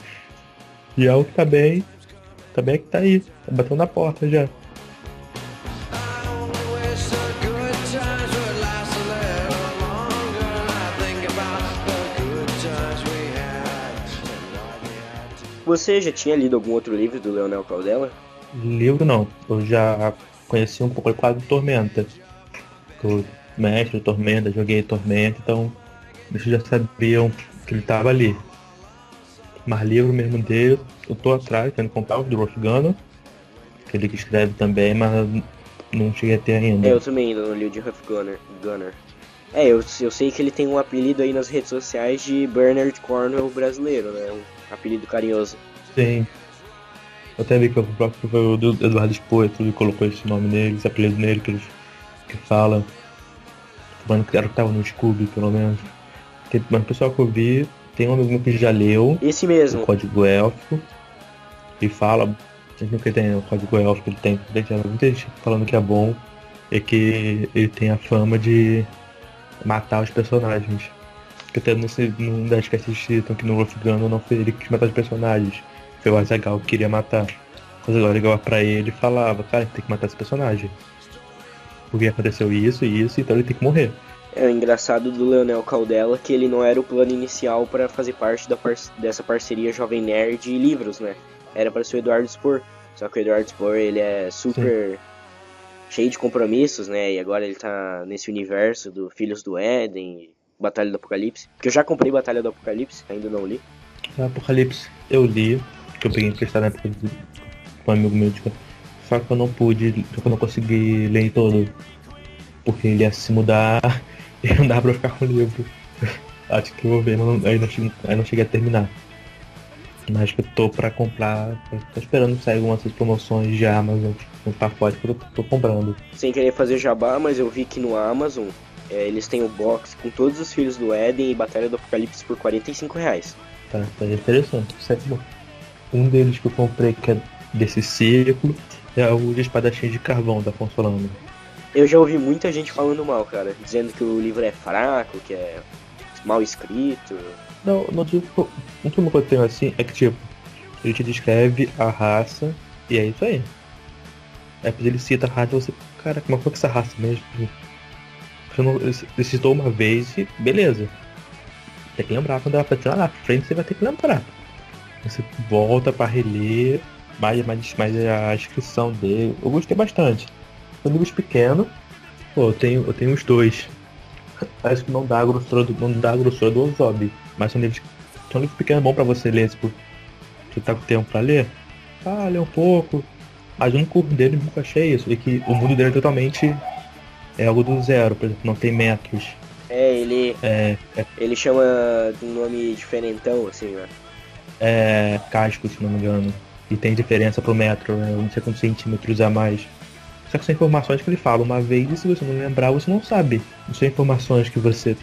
E é algo que tá bem. Tá bem que tá aí. Tá batendo na porta já. Você já tinha lido algum outro livro do Leonel Caldela? Livro não. Eu já conheci um pouco quase do Tormenta. Que o mestre do Tormenta, joguei Tormenta, então eles já sabiam que ele tava ali. Mas livro mesmo dele, eu tô atrás, tentando comprar o do Rolf Gunner, ele que escreve também, mas não cheguei a ter ainda. É, eu também ainda não li o de Huff Gunner. Gunner. É, eu, eu sei que ele tem um apelido aí nas redes sociais de Bernard Cornwell brasileiro, né? Um apelido carinhoso. Sim. Eu até vi que o próprio Eduardo Espoeto, ele colocou esse nome nele, esse apelido nele, que ele que fala. Mano, que era o que tava no Scooby, pelo menos. Porque, mano, o pessoal que eu vi, tem um amigo meu que já leu Esse o mesmo. código élfico e fala, sempre que tem o código élfico, ele tem, tem muita gente falando que é bom, é que ele tem a fama de matar os personagens. Porque até nesse, num das que assistiram aqui no Wolf Gun, não foi ele que quis matar os personagens. Foi o Azagal que queria matar. Quando agora ligava pra ele e falava, cara, tem que matar esse personagem. Porque aconteceu isso e isso, então ele tem que morrer. É o engraçado do Leonel Caldela que ele não era o plano inicial para fazer parte par dessa parceria Jovem Nerd e livros, né? Era para ser o Eduardo Spor. Só que o Eduardo Spor, ele é super cheio de compromissos, né? E agora ele tá nesse universo do Filhos do Éden, Batalha do Apocalipse. Porque eu já comprei Batalha do Apocalipse, ainda não li. Apocalipse eu li, que eu peguei emprestado na época do, com um amigo meu, de, só que eu não pude, só que eu não consegui ler todo. Porque ele ia se mudar <laughs> e não dá pra ficar com o livro. <laughs> Acho que eu vou ver, não, aí, não cheguei, aí não cheguei a terminar. Mas que eu tô pra comprar, tô esperando sair algumas dessas promoções de Amazon, um pacote que eu tô, tô comprando. Sem querer fazer jabá, mas eu vi que no Amazon é, eles têm o box com todos os Filhos do Éden e Batalha do Apocalipse por 45 reais. Tá, tá interessante, isso é bom. Um deles que eu comprei que é desse círculo é o de espadachim de carvão da Consolando. Eu já ouvi muita gente falando mal, cara, dizendo que o livro é fraco, que é mal escrito. Não, não digo. Um que eu tenho assim é que tipo, ele te descreve a raça e é isso aí. Aí depois ele cita a raça e você, cara, como foi que essa raça mesmo? Você não, ele citou uma vez e beleza. Tem que lembrar quando ela aparecer lá na frente, você vai ter que lembrar. Você volta pra reler mais, mais, mais a descrição dele. Eu gostei bastante. São livros pequenos. Pô, eu tenho, eu tenho os dois. Parece que não dá a grossura do, não dá a grossura do Ozob. Mas são livros, são livros pequenos bom pra você ler, tipo, você tá com tempo pra ler. Ah, lê um pouco. Mas o único dele nunca achei isso, é que o mundo dele é totalmente é algo do zero, por exemplo, não tem metros. É, ele, É, é, ele chama de um nome diferentão, assim, né? é casco, se não me engano. E tem diferença pro metro, né? Não sei quantos centímetros a mais. Só que são informações que ele fala uma vez e se você não lembrar, você não sabe. Não são informações que você,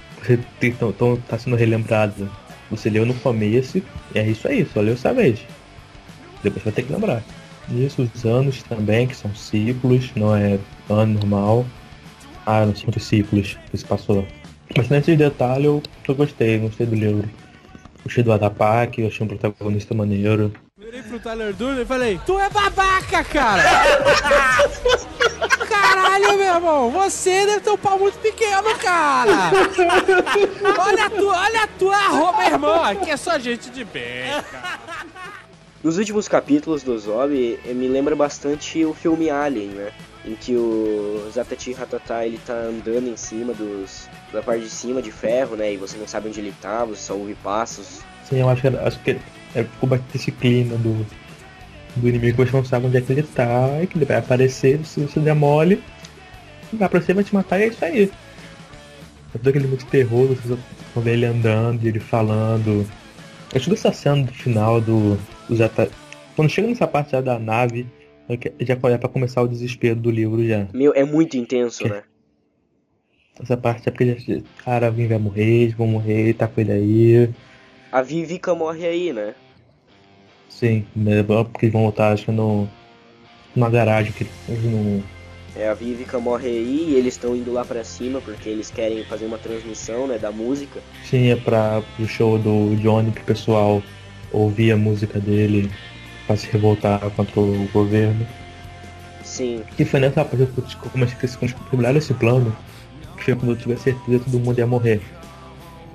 tá sendo relembrado. Você leu no começo é isso aí, só leu essa vez. Depois vai ter que lembrar. Isso, os anos também, que são ciclos, não é ano normal. Ah, não são muitos ciclos que se passou. Mas nesse detalhe eu, eu gostei, gostei do livro. Gostei do Adapak, eu achei um protagonista maneiro. Virei pro Tyler Durden e falei, tu é babaca, cara! <laughs> Caralho, meu irmão, você deve ter um pau muito pequeno, cara! Olha a tua, olha a tua arroba, irmã, que é só gente de bem, cara. Nos últimos capítulos do Zombie, eh, me lembra bastante o filme Alien, né? Em que o Zatati Ratata ele tá andando em cima dos. da parte de cima de ferro, né? E você não sabe onde ele tá, você só ouve passos. Sim, eu acho que, acho que é, bastante esse clima do, do inimigo que você não sabe onde é que ele tá, e que ele vai aparecer, se você der mole, vai você, vai te matar e é isso aí. É todo aquele muito terror, vão ver ele andando, ele falando. Eu acho que essa cena do final do, do Zata... Quando chega nessa parte já da nave, é já é pra começar o desespero do livro já. Meu, é muito intenso, né? Essa parte é porque já, cara, alguém vai morrer, vão morrer, tá com ele aí. A Vivica morre aí, né? Sim, né, porque eles vão voltar, acho que no. numa garagem que eles não. É, a Vivica morre aí e eles estão indo lá pra cima porque eles querem fazer uma transmissão, né, da música. Sim, é pra, pro show do Johnny pro pessoal ouvir a música dele pra se revoltar contra o governo. Sim, E foi nessa parte que eu comecei a trabalhar esse plano, que foi quando eu tive a certeza que todo mundo ia morrer.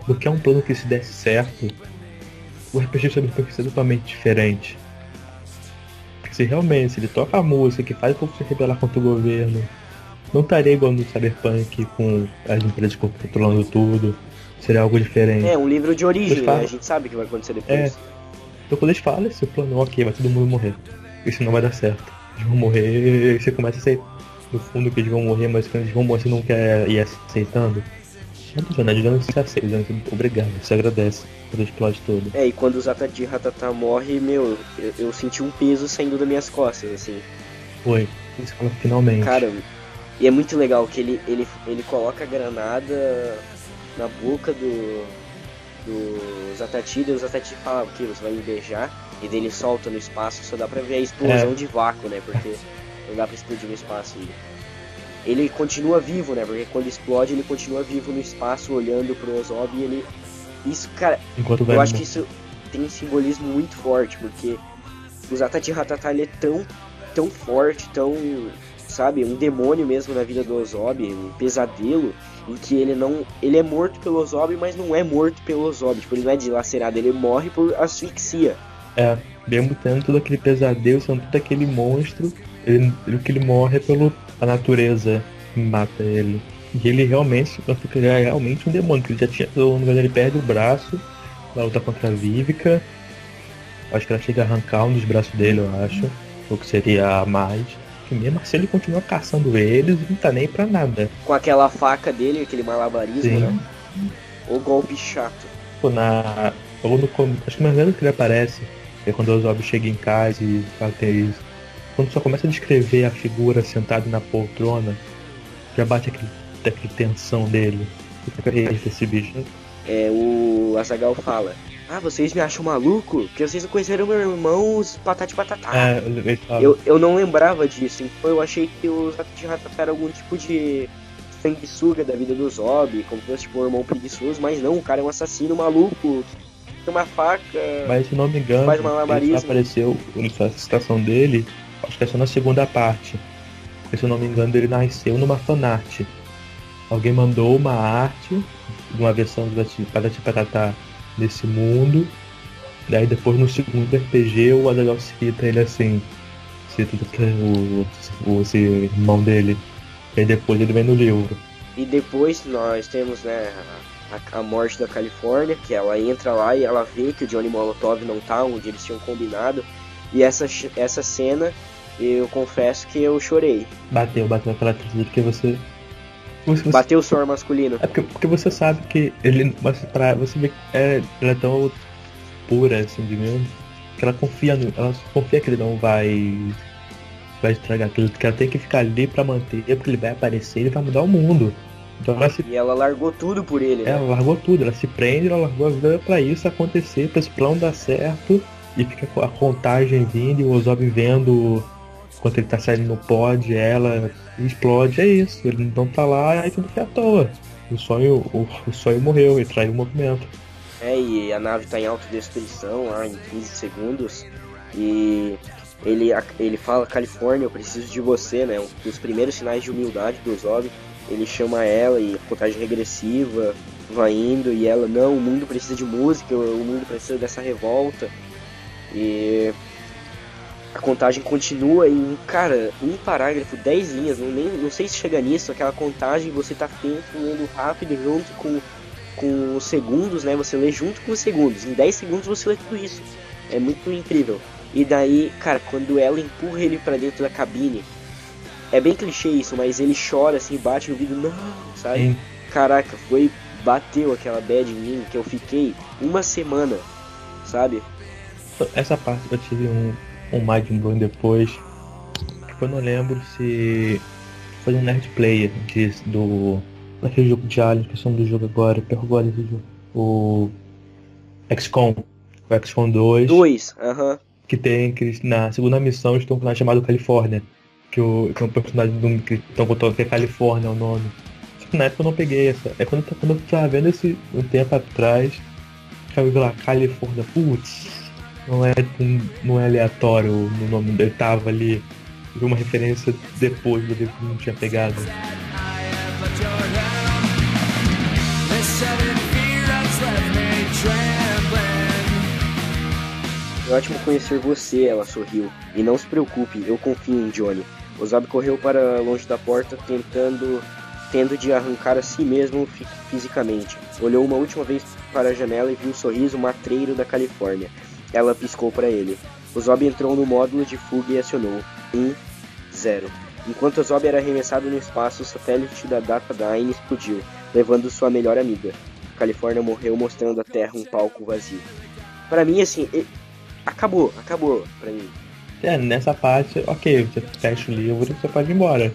Porque é um plano que se desse certo, o RPG sobre vai ser totalmente diferente. Porque se realmente se ele toca a música que faz o povo se rebelar contra o governo, não estaria igual no Cyberpunk com as empresas controlando tudo. Seria algo diferente. é um livro de origem, né? A gente sabe o que vai acontecer depois. Então quando eles falam esse plano, ok, vai todo mundo morrer. Isso não vai dar certo. Eles vão morrer, e você começa a aceitar no fundo que eles vão morrer, mas quando eles vão morrer você não quer ir aceitando. Não que você aceita, dizendo que obrigado, você agradece por esse plot todo. É, e quando o Zatati Ratata morre, meu, eu, eu senti um peso saindo das minhas costas, assim. Foi. Finalmente. Cara, e é muito legal que ele, ele, ele coloca a granada na boca do, do Zatati, e o Zatati fala que você vai me beijar, e daí ele solta no espaço, só dá pra ver a explosão É. de vácuo, né? Porque <laughs> não dá pra explodir no espaço. E ele continua vivo, né? Porque quando explode, ele continua vivo no espaço, olhando pro Ozob e ele. Isso, cara, Enquanto vai eu acho que isso tem um simbolismo muito forte, porque o Zatati Ratata ele é tão, tão forte, tão, sabe, um demônio mesmo na vida do Ozob, um pesadelo, em que ele não, ele é morto pelo Ozob, mas não é morto pelo Ozob, tipo, ele não é dilacerado, ele morre por asfixia. É, mesmo tendo todo aquele pesadelo, sendo todo aquele monstro, ele, ele- que ele morre é pelo a natureza mata ele. E ele realmente, ele é realmente um demônio, que ele já tinha, ele perde o braço na luta contra a Vivica. Acho que ela chega a arrancar um dos braços dele, eu acho. O que seria a mais. Que mesmo assim ele continua caçando eles e não tá nem pra nada. Com aquela faca dele, aquele malabarismo, Sim. né? O golpe chato. Na. Logo no Acho que mais menos que ele aparece. É quando o Zob chega em casa e fala que é isso. Quando só começa a descrever a figura sentada na poltrona, já bate aquele, aquele tensão dele. Esse bicho. É, o Azagal fala, ah, vocês me acham maluco? Porque vocês não conheceram meu irmão, os Patati Patatá. É. Eu, eu não lembrava disso, então eu achei que os Zatati Ratata era algum tipo de sanguessuga da vida do Zob, como se fosse tipo um irmão preguiçoso, mas não, o cara é um assassino maluco, tem uma faca. Mas se não me engano, Faz ele apareceu nessa citação dele, acho que é só na segunda parte. Se eu não me engano, ele nasceu numa fanart. Alguém mandou uma arte uma versão do Patati Patatá desse mundo. Daí depois no segundo RPG o Azaghal cita ele assim. Cita o, o, irmão dele. E depois ele vem no livro. E depois nós temos, né, a, a morte da Califórnia, que ela entra lá e ela vê que o Johnny Molotov não tá onde eles tinham combinado. E essa, essa cena, eu confesso que eu chorei. Bateu, bateu aquela tristeza porque você. você, Bateu o suor masculino. É porque, porque você sabe que ele. Pra você ver que é, ela é tão pura, assim, digamos, que ela confia no. Ela confia que ele não vai vai estragar aquilo, que ela tem que ficar ali pra manter, porque ele vai aparecer e vai mudar o mundo. Então ela se E ela largou tudo por ele, né? ela largou tudo, ela se prende, ela largou a vida pra isso acontecer, pra esse plano dar certo, e fica com a contagem vindo e o Ozob vendo enquanto ele tá saindo no pod, ela explode, é isso, ele não tá lá, aí tudo foi à toa. O sonho, o, o sonho morreu, ele traiu o movimento. É, e a nave tá em autodestruição lá em 15 segundos. E ele, ele fala, Califórnia, eu preciso de você, né? Um dos primeiros sinais de humildade do Zob. Ele chama ela e a contagem regressiva vai indo e ela, não, o mundo precisa de música, o mundo precisa dessa revolta. E a contagem continua em, cara, um parágrafo, 10 linhas, não, nem, não sei se chega nisso, aquela contagem você tá lendo rápido junto com, com os segundos, né? Você lê junto com os segundos. Em 10 segundos você lê tudo isso. É muito incrível. E daí, cara, quando ela empurra ele pra dentro da cabine, é bem clichê isso, mas ele chora assim, bate no vidro, não, sabe? Sim. Caraca, foi. Bateu aquela bad em mim que eu fiquei uma semana, sabe? Essa parte eu tive um, um mind blown depois. Que eu não lembro se foi um Nerd Player disso, do. daquele jogo de Alien, que é o do jogo agora, pegou agora esse jogo. O. XCOM. O XCOM 2. Dois, aham. Que tem que na segunda missão eles estão com um personagem chamado Califórnia. Que, o, que é um personagem do, que estão contando que é Califórnia é o nome. Só que na época eu não peguei essa. É quando, eu- quando eu tava vendo esse um tempo atrás, eu vi lá, Califórnia, putz, não é, não é aleatório no nome dele, tava ali. Uma referência depois do livro que não tinha pegado. É ótimo conhecer você, ela sorriu. E não se preocupe, eu confio em Johnny. Osabe correu para longe da porta, tentando tendo de arrancar a si mesmo fi- fisicamente. Olhou uma última vez para a janela e viu o sorriso matreiro da Califórnia. Ela piscou para ele. Ozob entrou no módulo de fuga e acionou. 1, 0. Enquanto Ozob era arremessado no espaço, o satélite da Data Dine explodiu, levando sua melhor amiga. Califórnia morreu mostrando a Terra um palco vazio. Para mim, assim, e- acabou, acabou pra mim. É, nessa parte, ok, você fecha o livro você pode ir embora.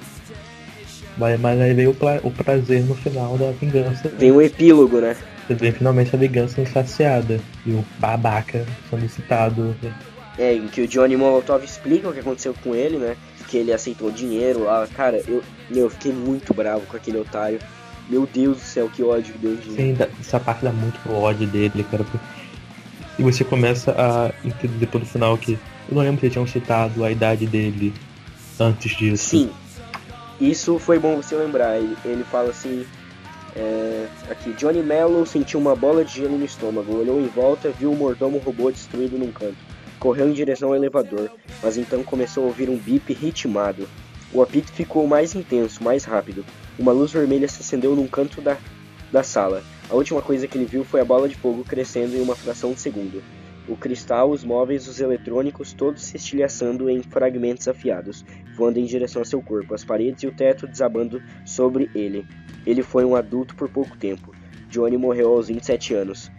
Mas, mas aí veio o, pra- o prazer no final da vingança. Vem um epílogo, né? Você vê finalmente a vingança insaciada. E o babaca sendo citado. É, em que o Johnny Molotov explica o que aconteceu com ele, né? Que ele aceitou dinheiro lá. Cara, eu, meu, eu fiquei muito bravo com aquele otário. Meu Deus do céu, que ódio que deu de. Sim, essa parte dá muito pro ódio dele, cara. E você começa a entender depois do final que. Eu não lembro se tinham citado a idade dele antes disso. Sim, isso foi bom você lembrar. Ele, ele fala assim: é, aqui, Johnny Mello sentiu uma bola de gelo no estômago, olhou em volta, viu o mordomo robô destruído num canto. Correu em direção ao elevador, mas então começou a ouvir um bip ritmado. O apito ficou mais intenso, mais rápido. Uma luz vermelha se acendeu num canto da, da sala. A última coisa que ele viu foi a bola de fogo crescendo em uma fração de segundo. O cristal, os móveis, os eletrônicos, todos se estilhaçando em fragmentos afiados, voando em direção a seu corpo, as paredes e o teto desabando sobre ele. Ele foi um adulto por pouco tempo. Johnny morreu aos 27 anos.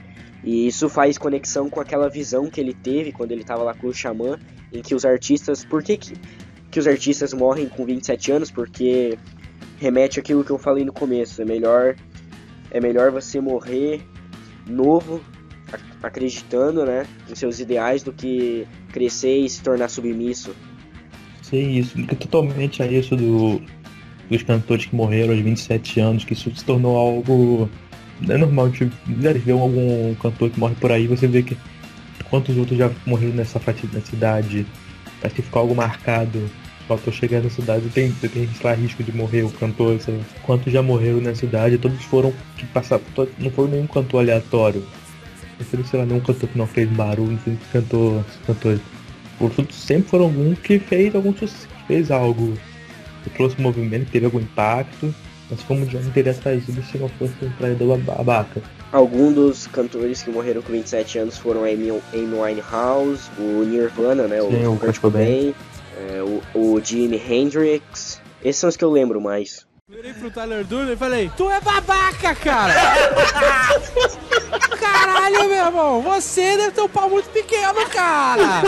E isso faz conexão com aquela visão que ele teve quando ele estava lá com o xamã, em que os artistas. Por que, que, que os artistas morrem com 27 anos? Porque remete àquilo que eu falei no começo. É melhor, é melhor você morrer novo, acreditando né, em seus ideais, do que crescer e se tornar submisso. Sim, isso. Totalmente a isso do, dos cantores que morreram aos 27 anos, que isso se tornou algo. É normal de de ver algum cantor que morre por aí, você vê que quantos outros já morreram nessa nessa idade. Parece que ficou algo marcado. Só tô chegando na cidade tem, tem lá, risco de morrer o cantor, lá. Quantos já morreram nessa idade, todos foram que passaram. Não foi nenhum cantor aleatório. Lá, nenhum cantor que não fez barulho, não foi cantor. cantor por tudo, sempre foram algum que fez algum fez algo, que trouxe movimento, teve algum impacto, mas como o John não teria trazido se não fosse um traidor babaca. Alguns dos cantores que morreram com 27 anos foram a Amy, Amy Winehouse, o Nirvana, né, Sim, o o Kurt. Cobain, é, o, o Jimi Hendrix. Esses são os que eu lembro mais. Virei pro Tyler Durden e falei, tu é babaca, cara! <laughs> Caralho, meu irmão, você deve ter um pau muito pequeno, cara!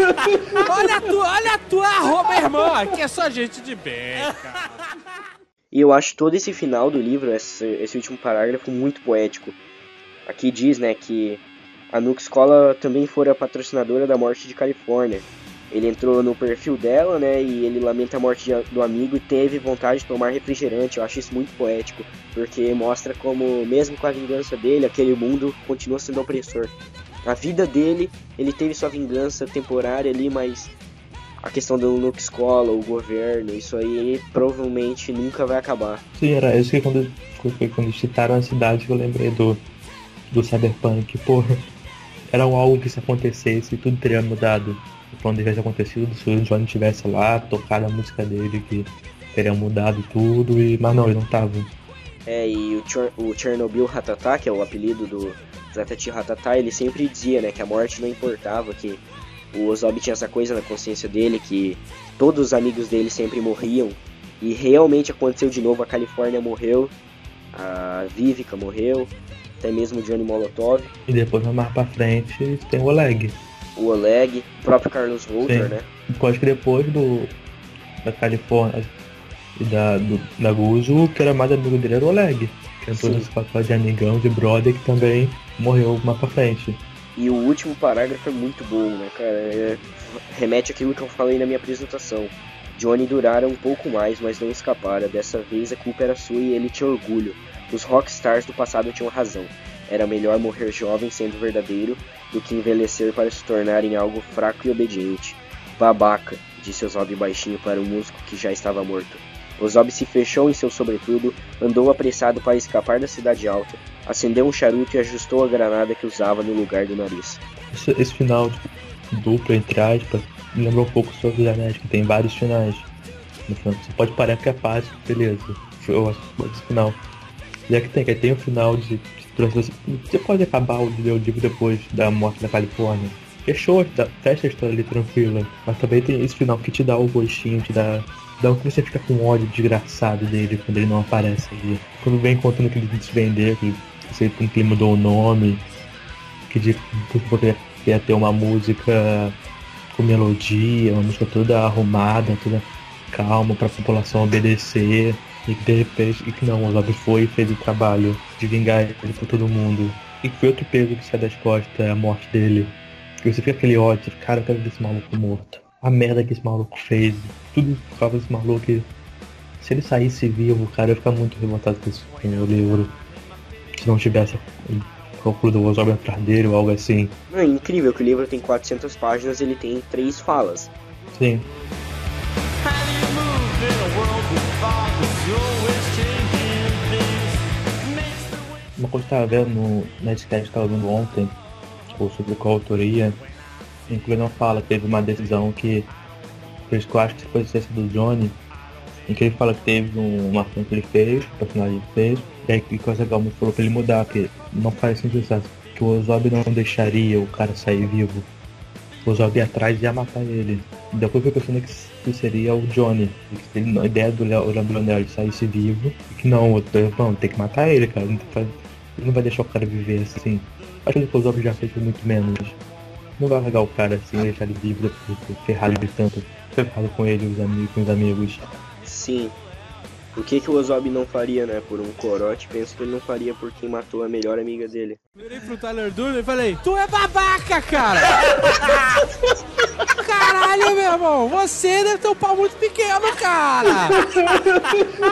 <laughs> Olha a tua, olha a tua arroba, irmã, que é só gente de bem, cara. E eu acho todo esse final do livro, esse, esse último parágrafo, muito poético. Aqui diz, né, que a Nuke Escola também fora patrocinadora da morte de Califórnia. Ele entrou no perfil dela, né, e ele lamenta a morte de, do amigo e teve vontade de tomar refrigerante. Eu acho isso muito poético, porque mostra como, mesmo com a vingança dele, aquele mundo continua sendo opressor. A vida dele, ele teve sua vingança temporária ali, mas a questão do Nuke Escola, o governo, isso aí provavelmente nunca vai acabar. Sim, era isso que quando, foi quando citaram a cidade que eu lembrei do, do Cyberpunk. Porra, era algo que se acontecesse, tudo teria mudado. Quando tivesse acontecido, se o Johnny tivesse lá, tocado a música dele, que teria mudado tudo, e mas não, ele não tava. É, e o, Chor o Chernobyl Ratata, que é o apelido do Zatati Ratata, ele sempre dizia, né, que a morte não importava, que o Ozob tinha essa coisa na consciência dele, que todos os amigos dele sempre morriam, e realmente aconteceu de novo, a Califórnia morreu, a Vivica morreu, até mesmo o Johnny Molotov. E depois, mais pra frente, tem o Oleg. O Oleg, o próprio Carlos Volter, né? Eu acho que depois do da Califórnia e da, do, da Guzo, o que era mais amigo dele era o Oleg. Que entrou Sim. nesse papel de amigão, de brother, que também morreu mais pra frente. E o último parágrafo é muito bom, né, cara? É- remete àquilo que eu falei na minha apresentação. Johnny durara um pouco mais, mas não escapara. Dessa vez a culpa era sua e ele tinha orgulho. Os rockstars do passado tinham razão. Era melhor morrer jovem sendo verdadeiro do que envelhecer para se tornar em algo fraco e obediente. Babaca, disse Ozob baixinho para o músico que já estava morto. Ozob se fechou em seu sobretudo, andou apressado para escapar da cidade alta, acendeu um charuto e ajustou a granada que usava no lugar do nariz. Esse, esse final duplo, entre aspas, me lembrou um pouco sobre que tem vários finais. Final, Você pode parar que é fácil, beleza. Eu acho esse final. Já que tem, que tem o final de. Você pode acabar o o livro depois da morte da Califórnia. Fechou, dá- fecha a história ali tranquila. Mas também tem esse final que te dá o gostinho, te dá. Dá um que você fica com ódio desgraçado dele quando ele não aparece ali. Quando vem contando que ele se vender, que, você, que ele mudou o nome, que de, porque ia ter uma música com melodia, uma música toda arrumada, toda calma para a população obedecer. E que de repente, e que não, o Lobby foi e fez o trabalho de vingar ele por todo mundo. E que foi outro peso que sai das costas, é a morte dele. Que você fica aquele ódio, cara, eu quero ver esse maluco morto. A merda que esse maluco fez, tudo por causa desse maluco. e Se ele saísse vivo, cara, eu ia ficar muito revoltado com esse com o livro. Se não tivesse o cálculo do Ozob atrás dele ou algo assim. É incrível que o livro tem 400 páginas e ele tem três falas. Sim. Uma coisa que eu tava vendo no Nerdcast que eu tava vendo ontem, ou sobre qual autoria, que ele não fala que teve uma decisão que, por isso que eu acho que foi essa do Johnny, em que ele fala que teve um- uma que ele fez, o personagem fez, e aí que coisa legal falou pra ele mudar, que não faz sentido que o Ozob não deixaria o cara sair vivo. O Ozob ia atrás e ia matar ele. E depois foi pensando que que seria o Johnny. Que a ideia do Leonel saísse vivo. Que não, o não, tem que matar ele, cara. Não, faz- ele não vai deixar o cara viver assim. Acho que o Ozob já fez muito menos. Não vai largar o cara assim, deixar ele de ter ferrado ele tanto. Ferrado com ele, os amigos, com os amigos. Sim. O que, que o Ozob não faria, né? Por um corote, penso que ele não faria por quem matou a melhor amiga dele. Virei pro Tyler Durden e falei, tu é babaca, cara! Caralho, meu irmão, você deve ter um pau muito pequeno, cara!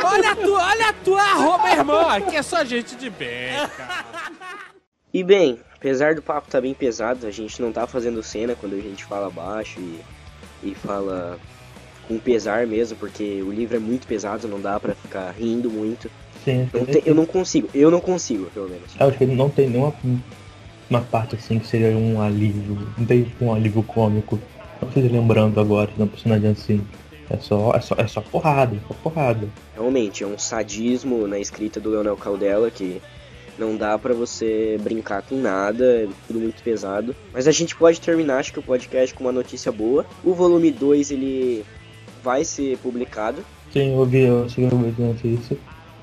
Olha a tua, olha a tua arroba, irmã, que é só gente de bem, cara. E bem, apesar do papo tá bem pesado, a gente não tá fazendo cena quando a gente fala baixo e, e fala com pesar mesmo, porque o livro é muito pesado, não dá pra ficar rindo muito. Sim, tem- eu não consigo, eu não consigo, pelo menos. Eu acho que não tem nenhuma uma parte assim que seria um alívio. Não tem um alívio cômico. Não sei se lembrando agora de um personagem assim. É só, é só, é só porrada, é só porrada. Realmente, é um sadismo na escrita do Leonel Caldela que não dá pra você brincar com nada, é tudo muito pesado. Mas a gente pode terminar, acho que o podcast com uma notícia boa. O volume 2 ele vai ser publicado. Sim, eu vi, eu cheguei a ver durante isso.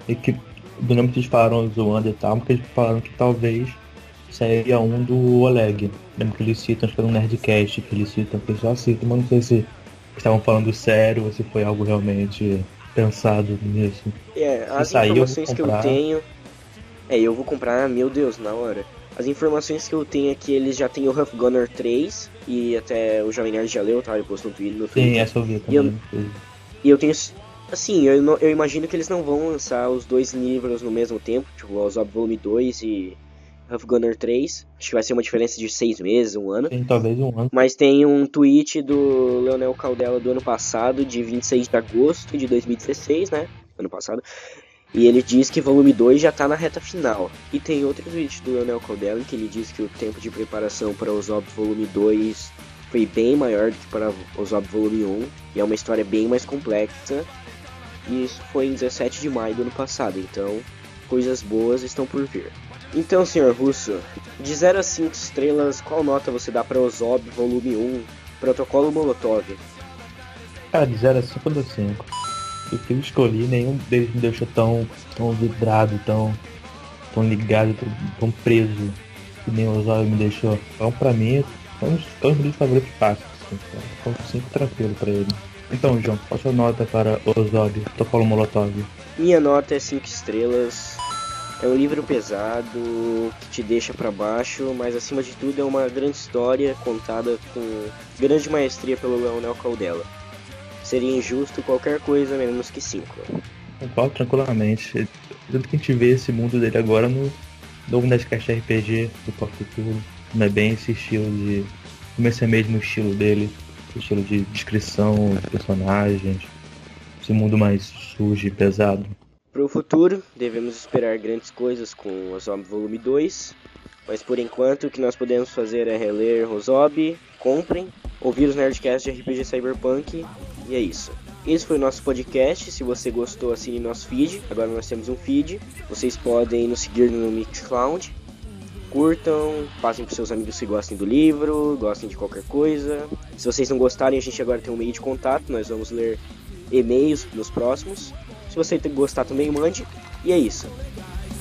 E que do nome que eles falaram zoando e tal, porque eles falaram que talvez sairia um do Oleg. Lembro que eles citam, acho que era um Nerdcast, que eles citam, o pessoal cita, mas não sei se estavam falando sério ou se foi algo realmente pensado nisso. É, as sair, eu informações que eu tenho. É, eu vou comprar, meu Deus, na hora. As informações que eu tenho é que eles já têm o Huff Gunner 3, e até o Jovem Nerd já leu, tá? Eu posto no Twitter. No Sim, Twitter. essa eu vi E eu- também. E eu tenho. Assim, eu, não- eu imagino que eles não vão lançar os dois livros no mesmo tempo, tipo, Ozob Volume 2 e Huff Gunner 3. Acho que vai ser uma diferença de seis meses, um ano. Tem talvez um ano. Mas tem um tweet do Leonel Caldela do ano passado, de 26 de agosto de 2016, né? Ano passado. E ele diz que volume 2 já tá na reta final. E tem outro tweet do Leonel Caldela em que ele diz que o tempo de preparação para o Zob volume 2 foi bem maior do que para o Zob volume 1. E é uma história bem mais complexa. E isso foi em 17 de maio do ano passado. Então, coisas boas estão por vir. Então, senhor Russo, de 0 a 5 estrelas, qual nota você dá para Ozob Volume 1, Protocolo Molotov? Cara, de 0 a 5 eu dou 5. Que eu escolhi, nenhum deles me deixou tão, tão vidrado, tão, tão ligado, tão, tão preso que nem o Zóio me deixou. Então, pra mim, dos, é um dos livros favoritos fáceis. Assim, então, 5 tranquilo pra ele. Então, João, qual a sua nota para Ozob, Protocolo Molotov? Minha nota é 5 estrelas. É um livro pesado que te deixa pra baixo, mas acima de tudo é uma grande história contada com grande maestria pelo Leonel Caldela. Seria injusto qualquer coisa menos que 5. Concordo tranquilamente. Tanto que a gente vê esse mundo dele agora no novo Nerdcast RPG do Pop Futuro. Não é bem esse estilo de. Como esse é mesmo o estilo dele. O estilo de descrição de personagens. Esse mundo mais sujo e pesado. Para o futuro, devemos esperar grandes coisas com Ozob Volume 2, mas por enquanto o que nós podemos fazer é reler Ozob, comprem, ouvir os Nerdcasts de RPG Cyberpunk, e é isso. Esse foi o nosso podcast, se você gostou assine nosso feed, agora nós temos um feed, vocês podem nos seguir no Mixcloud, curtam, passem para seus amigos que gostem do livro, gostem de qualquer coisa. Se vocês não gostarem, a gente agora tem um meio de contato, nós vamos ler e-mails nos próximos. Se você gostar também, mande. E é isso.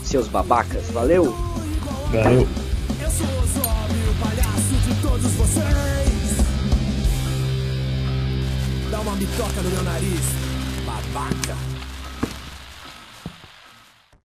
Seus babacas, valeu! Valeu! Eu sou o palhaço de todos vocês. Dá uma bitoca no meu nariz, babaca.